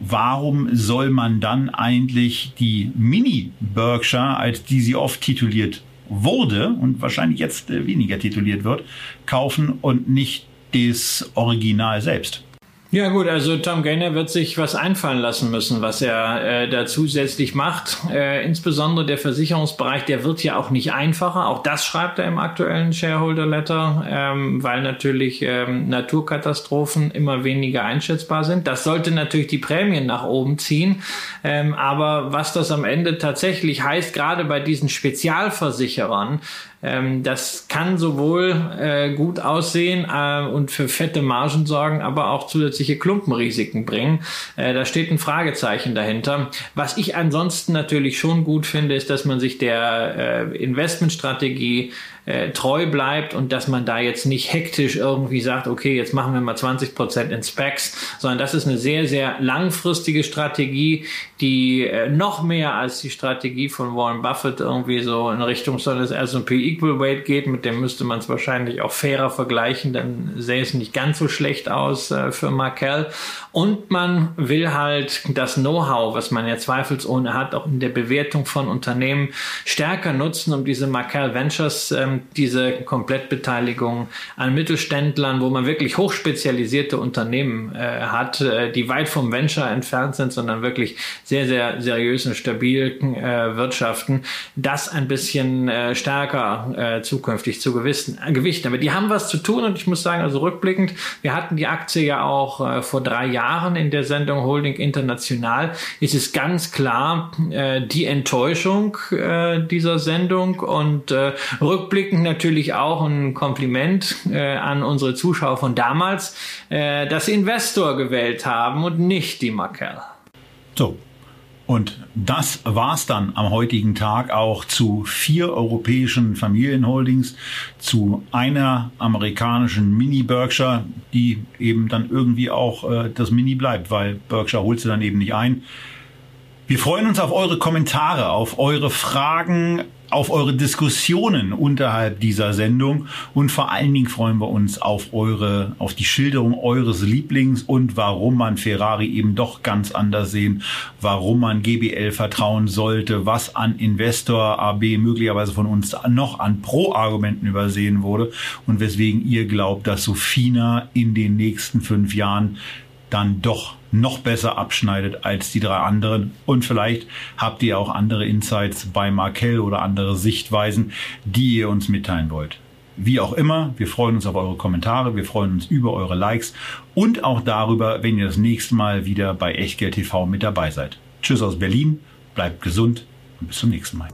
[SPEAKER 1] warum soll man dann eigentlich die Mini-Berkshire, als die sie oft tituliert wurde und wahrscheinlich jetzt äh, weniger tituliert wird, kaufen und nicht das Original selbst?
[SPEAKER 2] Ja gut, also Tom Gaynor wird sich was einfallen lassen müssen, was er äh, da zusätzlich macht. Äh, insbesondere der Versicherungsbereich, der wird ja auch nicht einfacher. Auch das schreibt er im aktuellen Shareholder Letter, ähm, weil natürlich ähm, Naturkatastrophen immer weniger einschätzbar sind. Das sollte natürlich die Prämien nach oben ziehen. Ähm, aber was das am Ende tatsächlich heißt, gerade bei diesen Spezialversicherern, ähm, das kann sowohl äh, gut aussehen äh, und für fette Margen sorgen, aber auch zusätzliche Klumpenrisiken bringen. Äh, da steht ein Fragezeichen dahinter. Was ich ansonsten natürlich schon gut finde, ist, dass man sich der äh, Investmentstrategie äh, treu bleibt und dass man da jetzt nicht hektisch irgendwie sagt, okay, jetzt machen wir mal 20 Prozent in Specs, sondern das ist eine sehr, sehr langfristige Strategie, die äh, noch mehr als die Strategie von Warren Buffett irgendwie so in Richtung so des S&P Equal Weight geht, mit dem müsste man es wahrscheinlich auch fairer vergleichen, dann sähe es nicht ganz so schlecht aus äh, für Markel. Und man will halt das Know-how, was man ja zweifelsohne hat, auch in der Bewertung von Unternehmen stärker nutzen, um diese Markel Ventures ähm, diese Komplettbeteiligung an Mittelständlern, wo man wirklich hochspezialisierte Unternehmen äh, hat, äh, die weit vom Venture entfernt sind, sondern wirklich sehr, sehr seriös und stabil äh, wirtschaften, das ein bisschen äh, stärker äh, zukünftig zu gewissen, äh, gewichten. Aber die haben was zu tun und ich muss sagen, also rückblickend, wir hatten die Aktie ja auch äh, vor drei Jahren in der Sendung Holding International. Es ist ganz klar äh, die Enttäuschung äh, dieser Sendung und äh, rückblickend rückblickend natürlich auch ein Kompliment äh, an unsere Zuschauer von damals, äh, dass sie Investor gewählt haben und nicht die Markel.
[SPEAKER 1] So. Und das war's dann am heutigen Tag auch zu vier europäischen Familienholdings, zu einer amerikanischen Mini Berkshire, die eben dann irgendwie auch äh, das Mini bleibt, weil Berkshire holt sie dann eben nicht ein. Wir freuen uns auf eure Kommentare, auf eure Fragen, auf eure Diskussionen unterhalb dieser Sendung. Und vor allen Dingen freuen wir uns auf eure, auf die Schilderung eures Lieblings und warum man Ferrari eben doch ganz anders sehen, warum man GBL vertrauen sollte, was an Investor AB möglicherweise von uns noch an Pro-Argumenten übersehen wurde und weswegen ihr glaubt, dass Sofina in den nächsten fünf Jahren dann doch noch besser abschneidet als die drei anderen. Und vielleicht habt ihr auch andere Insights bei Markel oder andere Sichtweisen, die ihr uns mitteilen wollt. Wie auch immer, wir freuen uns auf eure Kommentare, wir freuen uns über eure Likes und auch darüber, wenn ihr das nächste Mal wieder bei Echtgeld TV mit dabei seid. Tschüss aus Berlin, bleibt gesund und bis zum nächsten Mal.